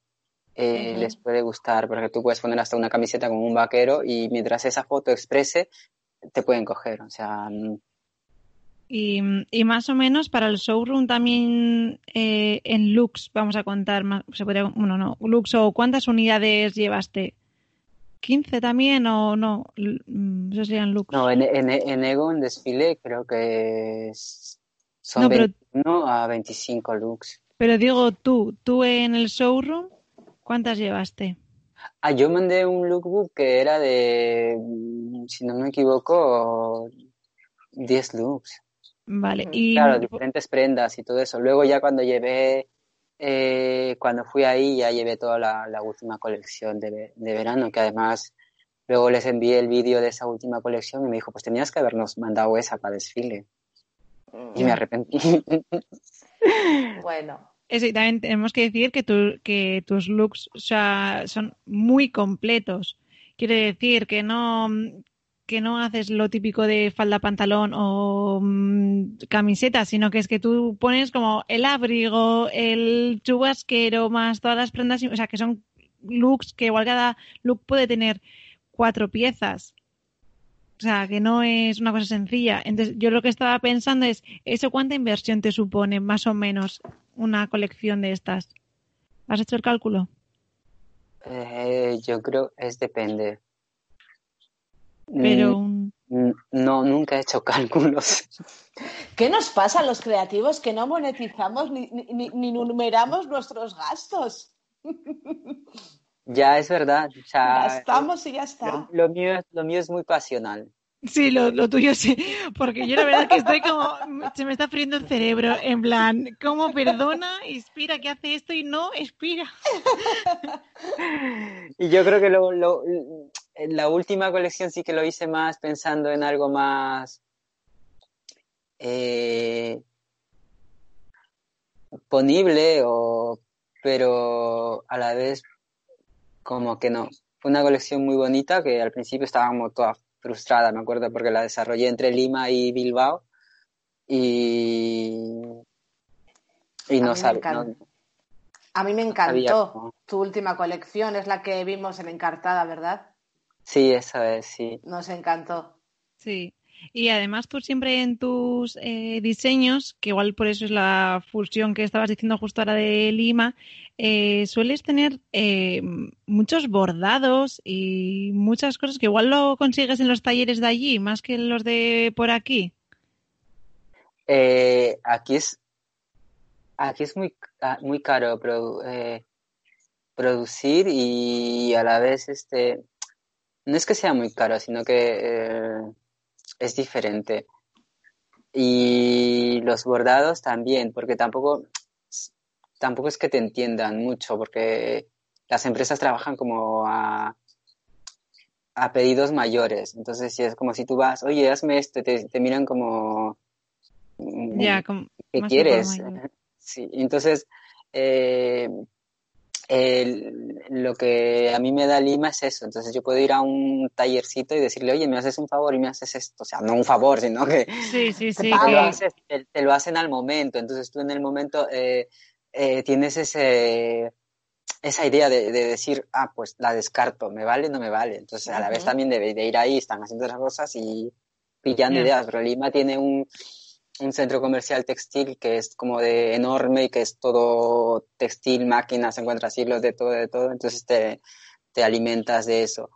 S3: eh, les puede gustar, porque tú puedes poner hasta una camiseta con un vaquero y mientras esa foto exprese, te pueden coger. O sea.
S2: Y, y más o menos para el showroom también eh, en looks, vamos a contar, más, se podría, bueno, no, looks o cuántas unidades llevaste. ¿15 también o no? Mm, Eso serían looks.
S3: No, en, en, en Ego en desfile creo que son no, pero, 21 a 25 looks.
S2: Pero digo tú, tú en el showroom, ¿cuántas llevaste?
S3: Ah, yo mandé un lookbook que era de, si no me equivoco, 10 looks.
S2: Vale, y...
S3: Claro, diferentes prendas y todo eso. Luego ya cuando llevé, eh, cuando fui ahí ya llevé toda la, la última colección de, de, verano, que además luego les envié el vídeo de esa última colección y me dijo, pues tenías que habernos mandado esa para desfile. Y me arrepentí.
S1: bueno.
S2: Eso, y también tenemos que decir que, tu, que tus looks o sea, son muy completos. Quiere decir que no, que no haces lo típico de falda, pantalón o mmm, camiseta, sino que es que tú pones como el abrigo, el chubasquero, más todas las prendas, o sea, que son looks que igual cada look puede tener cuatro piezas. O sea, que no es una cosa sencilla. Entonces, yo lo que estaba pensando es, ¿eso cuánta inversión te supone, más o menos, una colección de estas? ¿Has hecho el cálculo?
S3: Eh, yo creo es depende.
S2: Pero
S3: un... No, nunca he hecho cálculos.
S1: ¿Qué nos pasa a los creativos que no monetizamos ni, ni, ni numeramos nuestros gastos?
S3: Ya, es verdad. O sea,
S1: Gastamos y ya está.
S3: Lo, lo, mío, lo mío es muy pasional.
S2: Sí, lo, lo, tuyo sí, porque yo la verdad que estoy como, se me está friendo el cerebro, en plan, ¿cómo perdona, inspira, que hace esto y no expira?
S3: Y yo creo que lo, lo, la última colección sí que lo hice más pensando en algo más eh, ponible, o, pero a la vez como que no. Fue una colección muy bonita que al principio estábamos todas frustrada, me acuerdo, porque la desarrollé entre Lima y Bilbao y, y no sabía. No,
S1: a mí me encantó. Tu última colección es la que vimos en Encartada, ¿verdad?
S3: Sí, esa es, sí.
S1: Nos encantó.
S2: Sí. Y además tú siempre en tus eh, diseños, que igual por eso es la fusión que estabas diciendo justo ahora de Lima, eh, sueles tener eh, muchos bordados y muchas cosas que igual lo consigues en los talleres de allí, más que en los de por aquí.
S3: Eh, aquí es aquí es muy muy caro produ producir y a la vez este no es que sea muy caro, sino que es diferente. Y los bordados también, porque tampoco tampoco es que te entiendan mucho, porque las empresas trabajan como a, a pedidos mayores. Entonces, si es como si tú vas, oye, hazme esto, te, te miran como.
S2: Mm, ya, como,
S3: ¿Qué quieres? Sí, entonces. Eh, el, lo que a mí me da Lima es eso. Entonces yo puedo ir a un tallercito y decirle, oye, me haces un favor y me haces esto. O sea, no un favor, sino que,
S2: sí, sí, sí,
S3: te, lo haces, te, te, lo hacen al momento. Entonces tú en el momento eh, eh, tienes ese, esa idea de, de, decir, ah, pues la descarto, ¿me vale o no me vale? Entonces, a la uh -huh. vez también de, de, ir ahí, están haciendo las cosas y pillando yeah. ideas. Pero Lima tiene un, un, centro comercial textil que es como de enorme y que es todo textil, máquinas, encuentras hilos de todo, de todo. Entonces te, te alimentas de eso.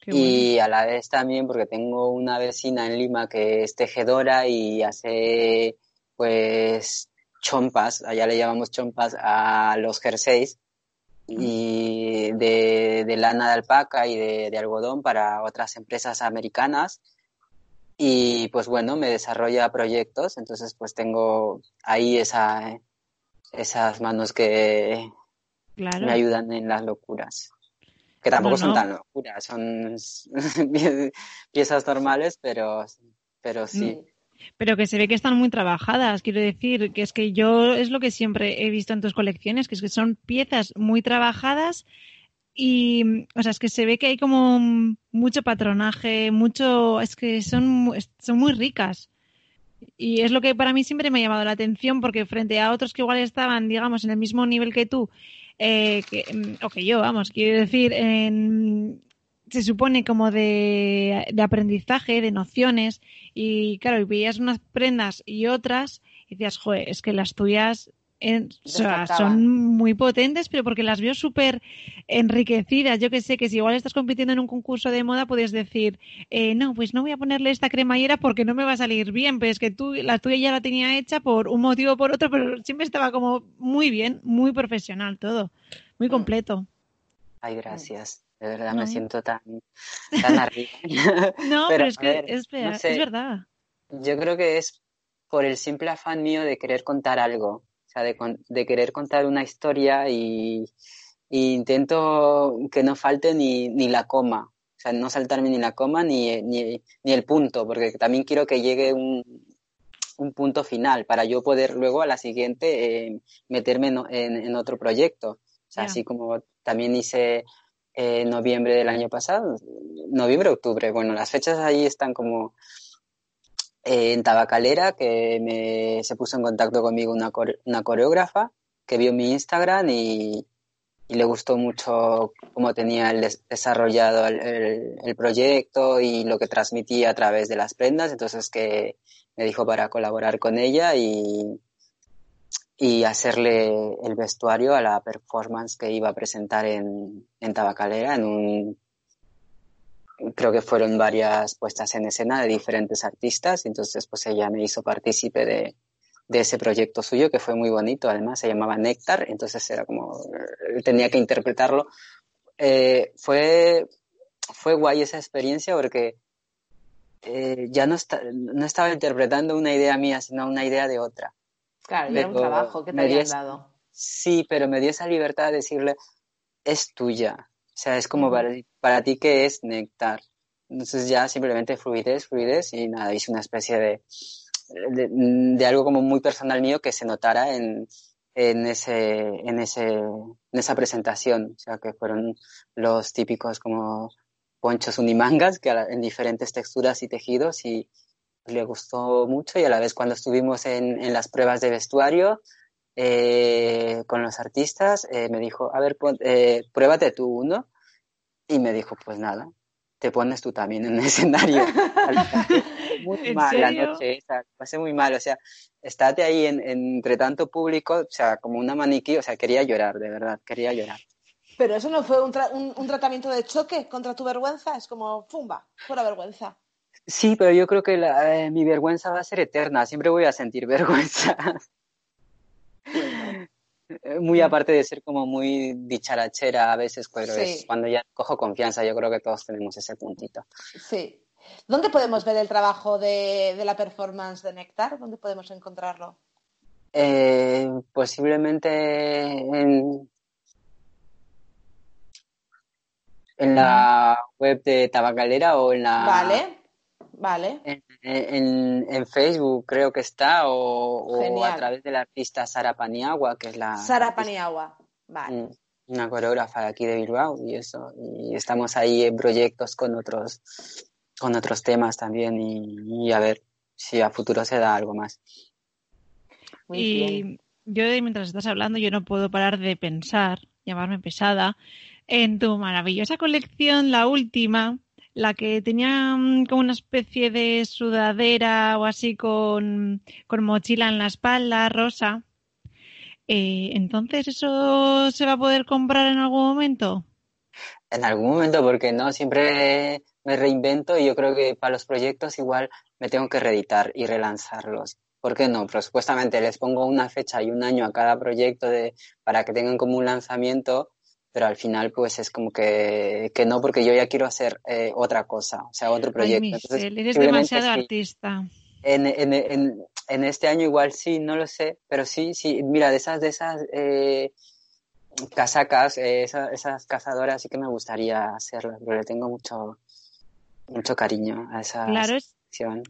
S3: Qué y bueno. a la vez también porque tengo una vecina en Lima que es tejedora y hace pues chompas, allá le llamamos chompas a los jerseys, y de, de, lana de alpaca y de, de, algodón para otras empresas americanas. Y pues bueno, me desarrolla proyectos, entonces pues tengo ahí esa, esas manos que claro. me ayudan en las locuras. Que tampoco no, son no. tan locuras, son piezas normales, pero, pero sí.
S2: Mm pero que se ve que están muy trabajadas. Quiero decir, que es que yo es lo que siempre he visto en tus colecciones, que es que son piezas muy trabajadas y, o sea, es que se ve que hay como mucho patronaje, mucho, es que son, son muy ricas. Y es lo que para mí siempre me ha llamado la atención porque frente a otros que igual estaban, digamos, en el mismo nivel que tú, eh, que, mm, o que yo, vamos, quiero decir, en, se supone como de, de, aprendizaje, de nociones, y claro, y veías unas prendas y otras, y decías, joder, es que las tuyas son muy potentes, pero porque las veo súper enriquecidas. Yo que sé que si igual estás compitiendo en un concurso de moda, puedes decir, eh, no, pues no voy a ponerle esta cremallera porque no me va a salir bien, pero es que tú, la tuya ya la tenía hecha por un motivo o por otro, pero siempre estaba como muy bien, muy profesional todo, muy mm. completo.
S3: Ay, gracias. De verdad me siento tan, tan arriba.
S2: no, pero, es que es, es verdad.
S3: Yo creo que es por el simple afán mío de querer contar algo de, querer contar una historia y, intento que no falte ni, ni, la coma, o sea, no saltarme ni la coma ni, ni, ni el punto, porque también quiero que llegue un, un, punto final para yo poder luego a la siguiente eh, meterme en, en, otro proyecto. O sea, así como también hice en noviembre del año pasado, noviembre, octubre, bueno, las fechas ahí están como en Tabacalera, que me, se puso en contacto conmigo una, una coreógrafa que vio mi Instagram y, y, le gustó mucho cómo tenía el desarrollado el, el, proyecto y lo que transmitía a través de las prendas. Entonces que me dijo para colaborar con ella y, y hacerle el vestuario a la performance que iba a presentar en, en Tabacalera en un creo que fueron varias puestas en escena de diferentes artistas, entonces pues ella me hizo partícipe de, de ese proyecto suyo que fue muy bonito, además se llamaba Néctar, entonces era como, tenía que interpretarlo. Eh, fue, fue guay esa experiencia porque eh, ya no, está, no estaba interpretando una idea mía, sino una idea de otra.
S1: Claro, era un trabajo que te habían dado.
S3: Sí, pero me dio esa libertad de decirle, es tuya, o sea, es como para, para ti que es néctar. Entonces ya simplemente fluidez, fluidez y nada, hice una especie de, de, algo como muy personal mío que se notara en, en, ese, en, ese, en esa presentación. O sea, que fueron los típicos como ponchos unimangas que en diferentes texturas y tejidos y le gustó mucho y a la vez cuando estuvimos en, en las pruebas de vestuario eh, con los artistas, eh, me dijo, a ver, eh, pruébate tú uno. Y me dijo, pues nada, te pones tú también en el escenario. muy mal la noche esa, pasé muy mal, o sea, estate ahí en, entre tanto público, o sea, como una maniquí, o sea, quería llorar, de verdad, quería llorar.
S1: Pero eso no fue un, un, tratamiento de choque contra tu vergüenza, es como, fumba, fuera vergüenza.
S3: Sí, pero yo creo que la, mi vergüenza va a ser eterna, siempre voy a sentir vergüenza. Muy aparte de ser como muy dicharachera a veces, pero es cuando ya cojo confianza, yo creo que todos tenemos ese puntito.
S1: Sí. ¿Dónde podemos ver el trabajo de, la performance de Nectar? ¿Dónde podemos encontrarlo?
S3: Eh, posiblemente en, en la web de Tabacalera o en la...
S1: Vale. Vale.
S3: En, Facebook creo que está, o, a través de la artista Sara Paniagua, que es la...
S1: Sara Paniagua, vale. Mm,
S3: una coreógrafa de aquí de Bilbao y eso. Y estamos ahí en proyectos con otros, con otros temas también y, a ver si a futuro se da algo más.
S2: y yo mientras estás hablando yo no puedo parar de pensar, llamarme pesada, en tu maravillosa colección, la última, la que tenía mm, como una especie de sudadera o así con, mochila en la espalda, rosa. Eh, entonces, ¿eso se va a poder comprar en algún momento?
S3: En algún momento, porque no, siempre me reinvento y yo creo que para los proyectos igual me tengo que reeditar y relanzarlos. ¿Por qué no? Pero supuestamente les pongo una fecha y un año a cada proyecto de, para que tengan como un lanzamiento pero al final pues es como que, que no, porque yo ya quiero hacer eh, otra cosa, o sea, otro proyecto.
S2: Ay, eres demasiado artista.
S3: En, en, en, en, este año igual sí, no lo sé, pero sí, sí, mira, de esas, de esas eh, casacas, eh, esas, esas, cazadoras sí que me gustaría hacerlas, pero le tengo mucho, mucho cariño a esa
S2: claro,
S3: sección.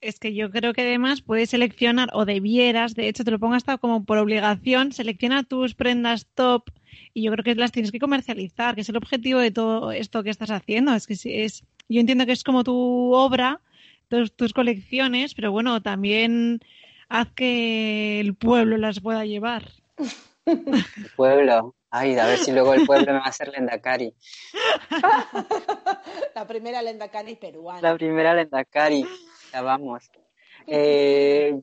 S2: Es que yo creo que además puedes seleccionar o debieras, de hecho te lo pongo hasta como por obligación, selecciona tus prendas top y yo creo que las tienes que comercializar, que es el objetivo de todo esto que estás haciendo. Es que es, yo entiendo que es como tu obra, tus, tus colecciones, pero bueno, también haz que el pueblo las pueda llevar.
S3: El pueblo, Ay, a ver si luego el pueblo me va a hacer Lendakari.
S1: La primera Lendakari peruana.
S3: La primera Lendakari, ya vamos. Eh,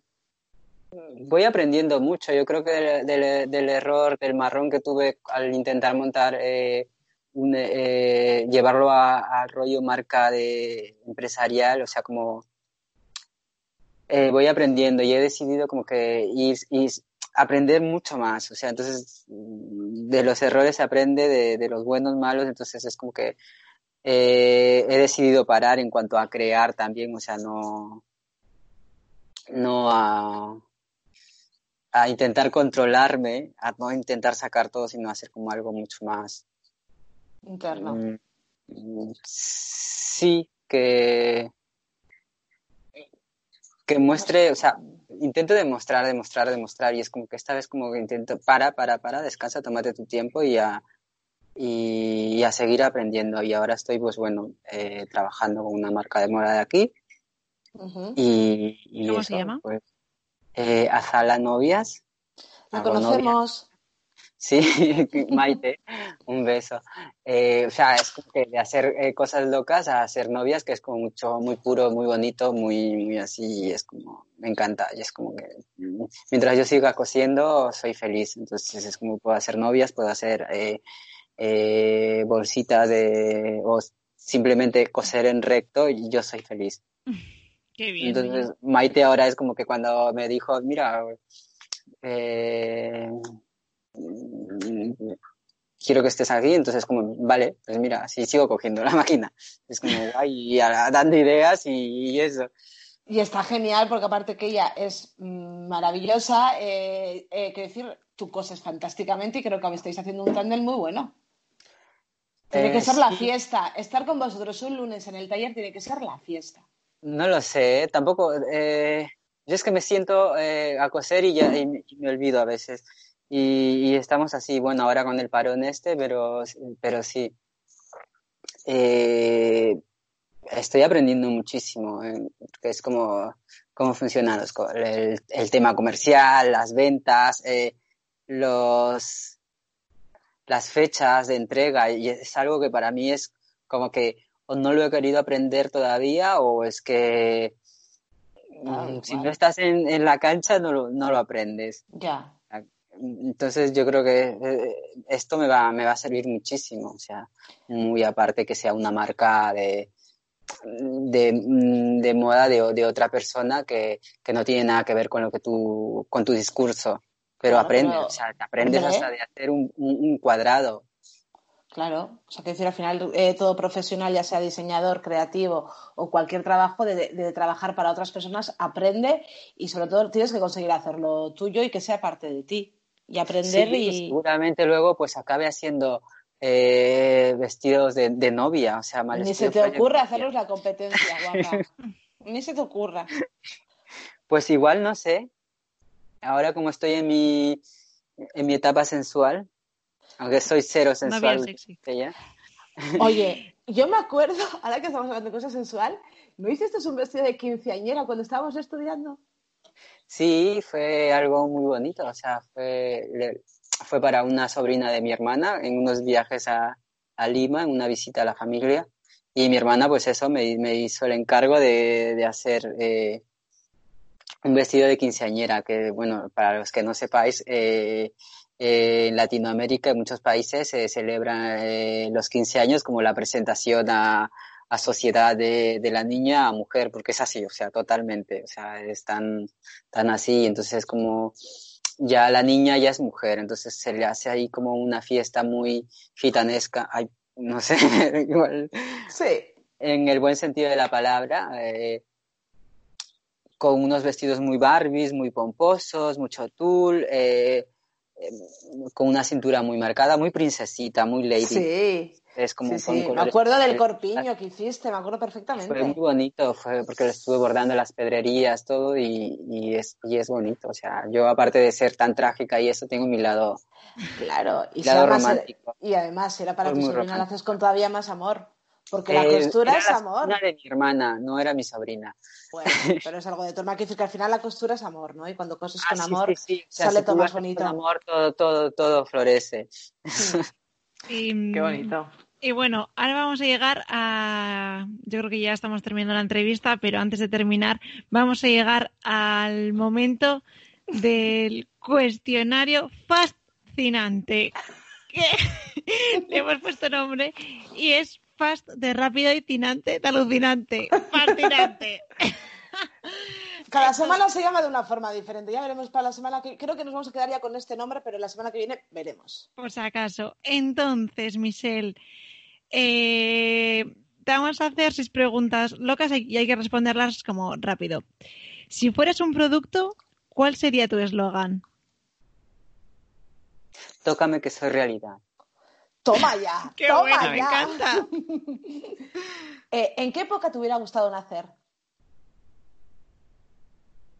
S3: voy aprendiendo mucho. Yo creo que del, error, del marrón que tuve al intentar montar, eh, eh, llevarlo al rollo marca de empresarial, o sea, como voy aprendiendo y he decidido como que ir, aprender mucho más. O sea, entonces de los errores se aprende, de, los buenos, malos, entonces es como que he decidido parar en cuanto a crear también, o sea, no, no a, a intentar controlarme, a no intentar sacar todo, sino hacer como algo mucho más
S1: interno.
S3: Mm, sí, que que muestre, o sea, intento demostrar, demostrar, demostrar, y es como que esta vez como que intento, para, para, para, descansa, tómate tu tiempo y a, y, a seguir aprendiendo. Y ahora estoy, pues bueno, eh, trabajando con una marca de moda de aquí. y,
S2: ¿Cómo se llama?
S3: Pues, eh, Azala Novias.
S1: La conocemos.
S3: Sí, Maite, un beso. Eh, o sea, es como que de hacer eh, cosas locas a hacer novias, que es como mucho, muy puro, muy bonito, muy, muy así, y es como, me encanta, y es como que mientras yo siga cosiendo, soy feliz. Entonces es como puedo hacer novias, puedo hacer eh, bolsitas de, o simplemente coser en recto, y yo soy feliz.
S2: Qué bien.
S3: Entonces, Maite ahora es como que cuando me dijo, mira, eh, quiero que estés aquí, entonces como, vale, pues mira, así sigo cogiendo la máquina. Es como, ay, dando ideas y, eso.
S1: Y está genial porque aparte que ella es maravillosa, eh, eh, quiero decir, tú coses fantásticamente y creo que estáis haciendo un tándem muy bueno. Tiene que ser la fiesta. Estar con vosotros un lunes en el taller tiene que ser la fiesta.
S3: No lo sé, tampoco. Eh, yo es que me siento eh, a coser y ya me, olvido a veces. Y, estamos así, bueno, ahora con el parón este, pero, pero sí. Eh, estoy aprendiendo muchísimo, que es como cómo funciona el, el, tema comercial, las ventas, los, las fechas de entrega. Y es algo que para mí es como que o no lo he querido aprender todavía o es que ah, mm, si no estás en, en, la cancha no lo, no lo aprendes.
S1: Ya.
S3: Entonces yo creo que eh, esto me va, me va a servir muchísimo, o sea, muy aparte que sea una marca de, de, mm, de moda de, de, otra persona que, que, no tiene nada que ver con lo que tú, con tu discurso, pero aprendes, o sea, aprendes hasta de hacer un, un cuadrado,
S1: Claro, o sea, que decir, al final eh, todo profesional, ya sea diseñador, creativo o cualquier trabajo de, trabajar para otras personas, aprende y sobre todo tienes que conseguir hacerlo tuyo y que sea parte de ti y aprender y
S3: seguramente luego pues acabe haciendo eh, vestidos de, novia, o sea,
S1: mal Ni se te ocurra hacerlos la competencia, guapa. Ni se te ocurra.
S3: Pues igual, no sé. Ahora como estoy en mi, en mi etapa sensual, aunque soy cero sensual.
S1: Oye, yo me acuerdo, ahora que estamos hablando de cosas sensual, ¿no hiciste un vestido de quinceañera cuando estábamos estudiando?
S3: Sí, fue algo muy bonito. O sea, fue, fue para una sobrina de mi hermana en unos viajes a, Lima, en una visita a la familia. Y mi hermana, pues eso, me, hizo el encargo de, hacer eh, un vestido de quinceañera, que bueno, para los que no sepáis, eh, en Latinoamérica, en muchos países, se celebran eh, los 15 años como la presentación a, a sociedad de, de, la niña a mujer, porque es así, o sea, totalmente, o sea, es tan, tan así, entonces es como ya la niña ya es mujer, entonces se le hace ahí como una fiesta muy gitanesca, ay, no sé, igual,
S1: sí.
S3: en el buen sentido de la palabra, eh, con unos vestidos muy Barbies, muy pomposos, mucho tul, eh, Em, con una cintura muy marcada, muy princesita, muy lady.
S1: Sí.
S3: Es como
S1: Me acuerdo del corpiño que hiciste, me acuerdo perfectamente.
S3: Fue muy bonito, fue porque lo estuve bordando las pedrerías, todo, y, y, es, y es bonito. O sea, yo aparte de ser tan trágica y eso, tengo mi lado,
S1: claro, y
S3: lado romántico.
S1: y además, era para tu sobrina, lo haces con todavía más amor. Porque la
S3: Eh,
S1: costura
S3: era
S1: es
S3: la
S1: amor.
S3: sobrina de mi hermana, no era mi sobrina.
S1: Bueno, pero es algo de tu hermana que dice que al final la costura es amor, ¿no? Y cuando coses
S3: Ah,
S1: con
S3: sí,
S1: amor,
S3: sí, sí. O sea,
S1: sale
S3: si
S1: todo más bonito.
S3: Con amor, todo, todo, todo florece.
S2: Y,
S1: Qué bonito.
S2: Y bueno, ahora vamos a llegar a. Yo creo que ya estamos terminando la entrevista, pero antes de terminar, vamos a llegar al momento del cuestionario fascinante. Que le hemos puesto nombre y es fast de rápido y tinante de alucinante. Fascinante.
S1: Cada semana se llama de una forma diferente. Ya veremos para la semana que creo que nos vamos a quedar ya con este nombre, pero la semana que viene veremos.
S2: Por si acaso. Entonces, Michelle, eh, te vamos a hacer seis preguntas locas y hay que responderlas como rápido. Si fueras un producto, ¿cuál sería tu eslogan?
S3: Tócame que soy realidad.
S1: Toma ya,
S2: ¡Qué
S1: toma
S2: bueno, me
S1: ya.
S2: encanta!
S1: Eh, ¿En qué época te hubiera gustado nacer?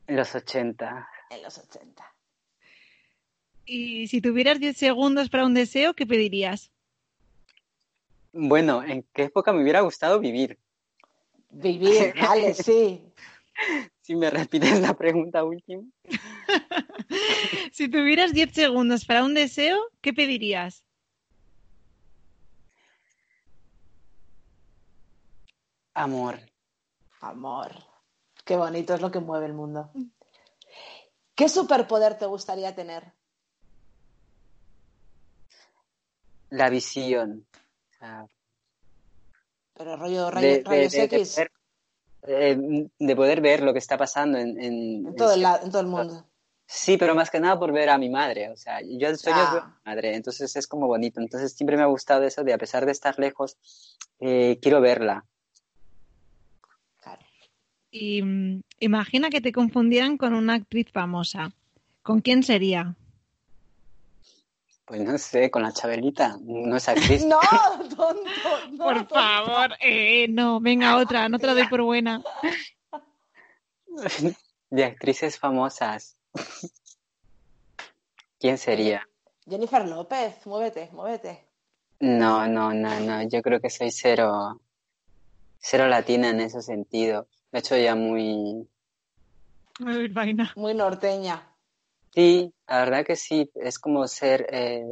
S3: En los 80.
S1: En los 80.
S2: Y si tuvieras 10 segundos para un deseo, ¿qué pedirías?
S3: Bueno, ¿en qué época me hubiera gustado vivir?
S1: Vivir, vale, sí.
S3: Si me repites la pregunta última.
S2: Si tuvieras 10 segundos para un deseo, ¿qué pedirías?
S3: Amor.
S1: Amor. Qué bonito es lo que mueve el mundo. ¿Qué superpoder te gustaría tener?
S3: La visión. Sea,
S1: Pero rollo
S3: de-
S1: rayos
S3: de- de
S1: X
S3: poder, eh, de poder ver lo que está pasando en, en-
S1: en todo, el,
S3: en-
S1: la- en todo el mundo.
S3: Sí, pero más que nada por ver a mi madre. O sea, yo ver a
S1: Ah.
S3: mi madre, entonces es como bonito. Entonces siempre me ha gustado eso de, a pesar de estar lejos, eh, quiero verla.
S2: Y mm, imagina que te confundieran con una actriz famosa. ¿Con quién sería?
S3: Pues no sé, con la Chabelita, no es actriz.
S1: No, tonto, no,
S2: Por
S1: tonto.
S2: favor, eh, no, venga otra, no te la doy por buena.
S3: De actrices famosas. ¿Quién sería?
S1: Jennifer López, muévete, muévete.
S3: No, no, no, no. Yo creo que soy cero, cero latina en ese sentido. De hecho, ya muy.
S2: Uy, vaina.
S1: Muy norteña.
S3: Sí, la verdad que sí. Es como ser. eh,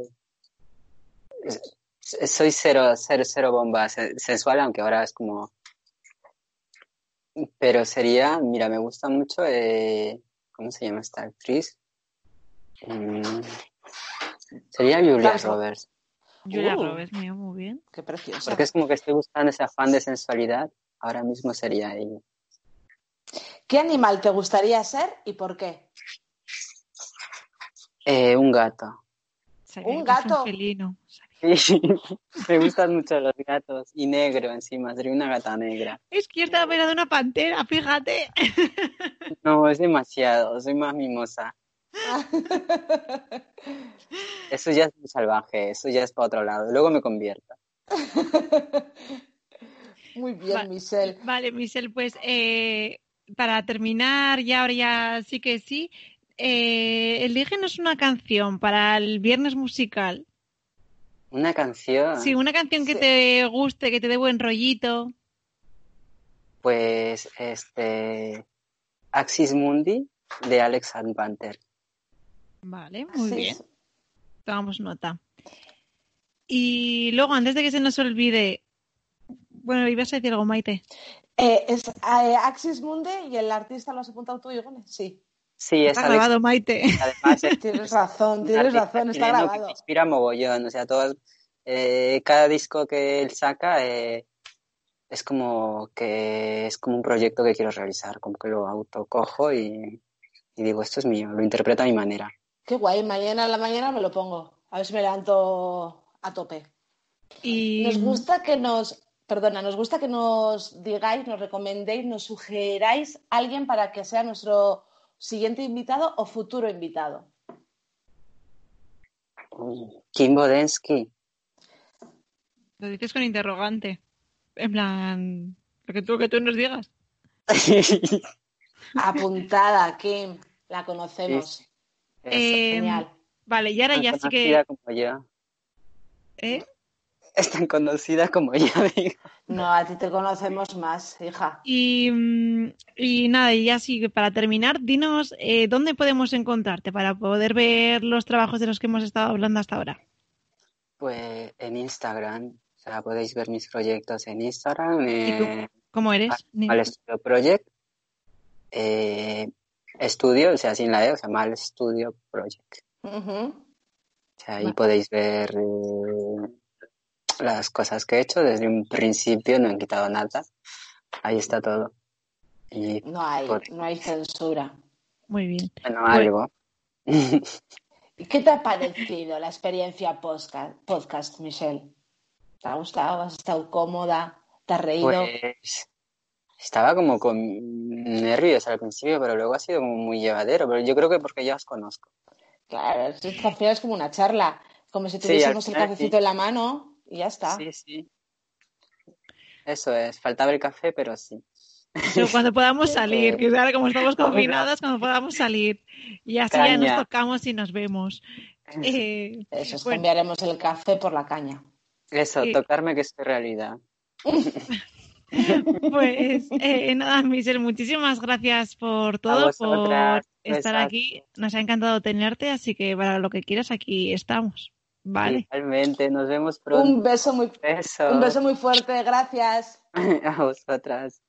S3: soy cero, cero, cero bomba se- sensual, aunque ahora es como. Pero sería, mira, me gusta mucho. eh, ¿cómo se llama esta actriz? Mm, sería Julia
S1: Claro.
S3: Roberts.
S2: Julia
S1: Uh.
S2: Roberts, mío, muy bien.
S1: Qué preciosa.
S3: Porque es como que estoy buscando ese afán de sensualidad. Ahora mismo sería ella.
S1: ¿Qué animal te gustaría ser y por qué?
S3: Eh, un gato.
S1: Un gato.
S2: felino.
S3: Sí, me gustan mucho los gatos. Y negro encima, sería una gata negra.
S2: Es que yo estaba pensando en una pantera, fíjate.
S3: No, es demasiado, soy más mimosa. Eso ya es muy salvaje, eso ya es para otro lado. Luego me convierto.
S1: Muy bien,
S2: Va-
S1: Michelle.
S2: Vale, Michelle, pues eh, para terminar, ya ahora ya sí que sí, eh, elígenos una canción para el viernes musical.
S3: Una canción,
S2: Sí, una canción que
S1: Sí.
S2: te guste, que te dé buen rollito.
S3: pues, este, Axis Mundi de Alex Panther.
S2: Vale, muy bien. Tomamos nota. Y luego, antes de que se nos olvide, bueno, ibas a decir algo, Maite.
S1: Eh, es eh, Axis Mundi y el artista lo has apuntado tú, Igone. Sí,
S3: Sí, es
S2: Está
S3: Alex,
S2: grabado, Maite.
S3: además es
S1: tienes razón, tienes razón, está
S3: que
S1: grabado.
S3: me inspira mogollón, o sea, todo, eh, cada disco que él saca eh, es como que es como un proyecto que quiero realizar, como que lo autocojo y, y digo, esto es mío, lo interpreto a mi manera.
S1: Qué guay, mañana a la mañana me lo pongo. A ver si me levanto a tope.
S2: Y
S1: Nos gusta que nos, perdona, nos gusta que nos digáis, nos recomendéis, nos sugeráis a alguien para que sea nuestro siguiente invitado o futuro invitado.
S3: Kim Bodensky,
S2: lo dices con interrogante. En plan, lo que tú, que tú nos digas.
S1: Apuntada, Kim, la conocemos.
S2: Eh,
S1: Genial.
S2: Vale, y ahora ya sí que...
S3: como yo.
S2: ¿eh?
S3: Es tan conocida como digo.
S1: No, a ti te conocemos más, hija.
S2: Y, mm, y nada, y ya sí, para terminar, dinos eh, dónde podemos encontrarte para poder ver los trabajos de los que hemos estado hablando hasta ahora.
S3: Pues en Instagram, o sea, podéis ver mis proyectos en Instagram.
S2: ¿Y tú?
S3: Eh,
S2: ¿Cómo eres?
S3: Mal Studio Project. Eh, estudio, o sea, sin la E, o sea, Mal Studio Project. O sea, ahí
S2: Vale.
S3: podéis ver eh, las cosas que he hecho. Desde un principio no he quitado nada. Ahí está todo. Y
S1: No hay,
S3: Por-
S1: no hay censura.
S2: Muy bien.
S3: bueno, algo.
S1: ¿Y qué te ha parecido la experiencia podcast, podcast Michelle? ¿Te ha gustado? ¿Has estado cómoda? ¿Te has reído?
S3: Pues estaba como con nervios al principio, pero luego ha sido como muy llevadero. Pero yo creo que porque ya os conozco.
S1: Claro, al final es como una charla, como si
S3: Sí,
S1: tuviésemos el cafecito
S3: sí.
S1: en la mano y ya está.
S3: Sí, sí. Eso es, faltaba el café, pero sí.
S2: Pero cuando podamos salir, que ahora como estamos
S3: Ojalá.
S2: confinados, cuando podamos salir. Y así ya nos tocamos y nos vemos. Eh,
S1: Eso es,
S2: Bueno.
S1: cambiaremos el café por la caña.
S3: Eso,
S2: Sí.
S3: tocarme que es realidad.
S2: Pues eh, nada, Michelle, muchísimas gracias por todo, por estar aquí. Nos ha encantado tenerte, así que para lo que quieras aquí estamos. Vale.
S3: Igualmente, nos vemos pronto.
S1: Un beso muy,
S3: Besos.
S1: un beso muy fuerte, gracias.
S3: a vosotras.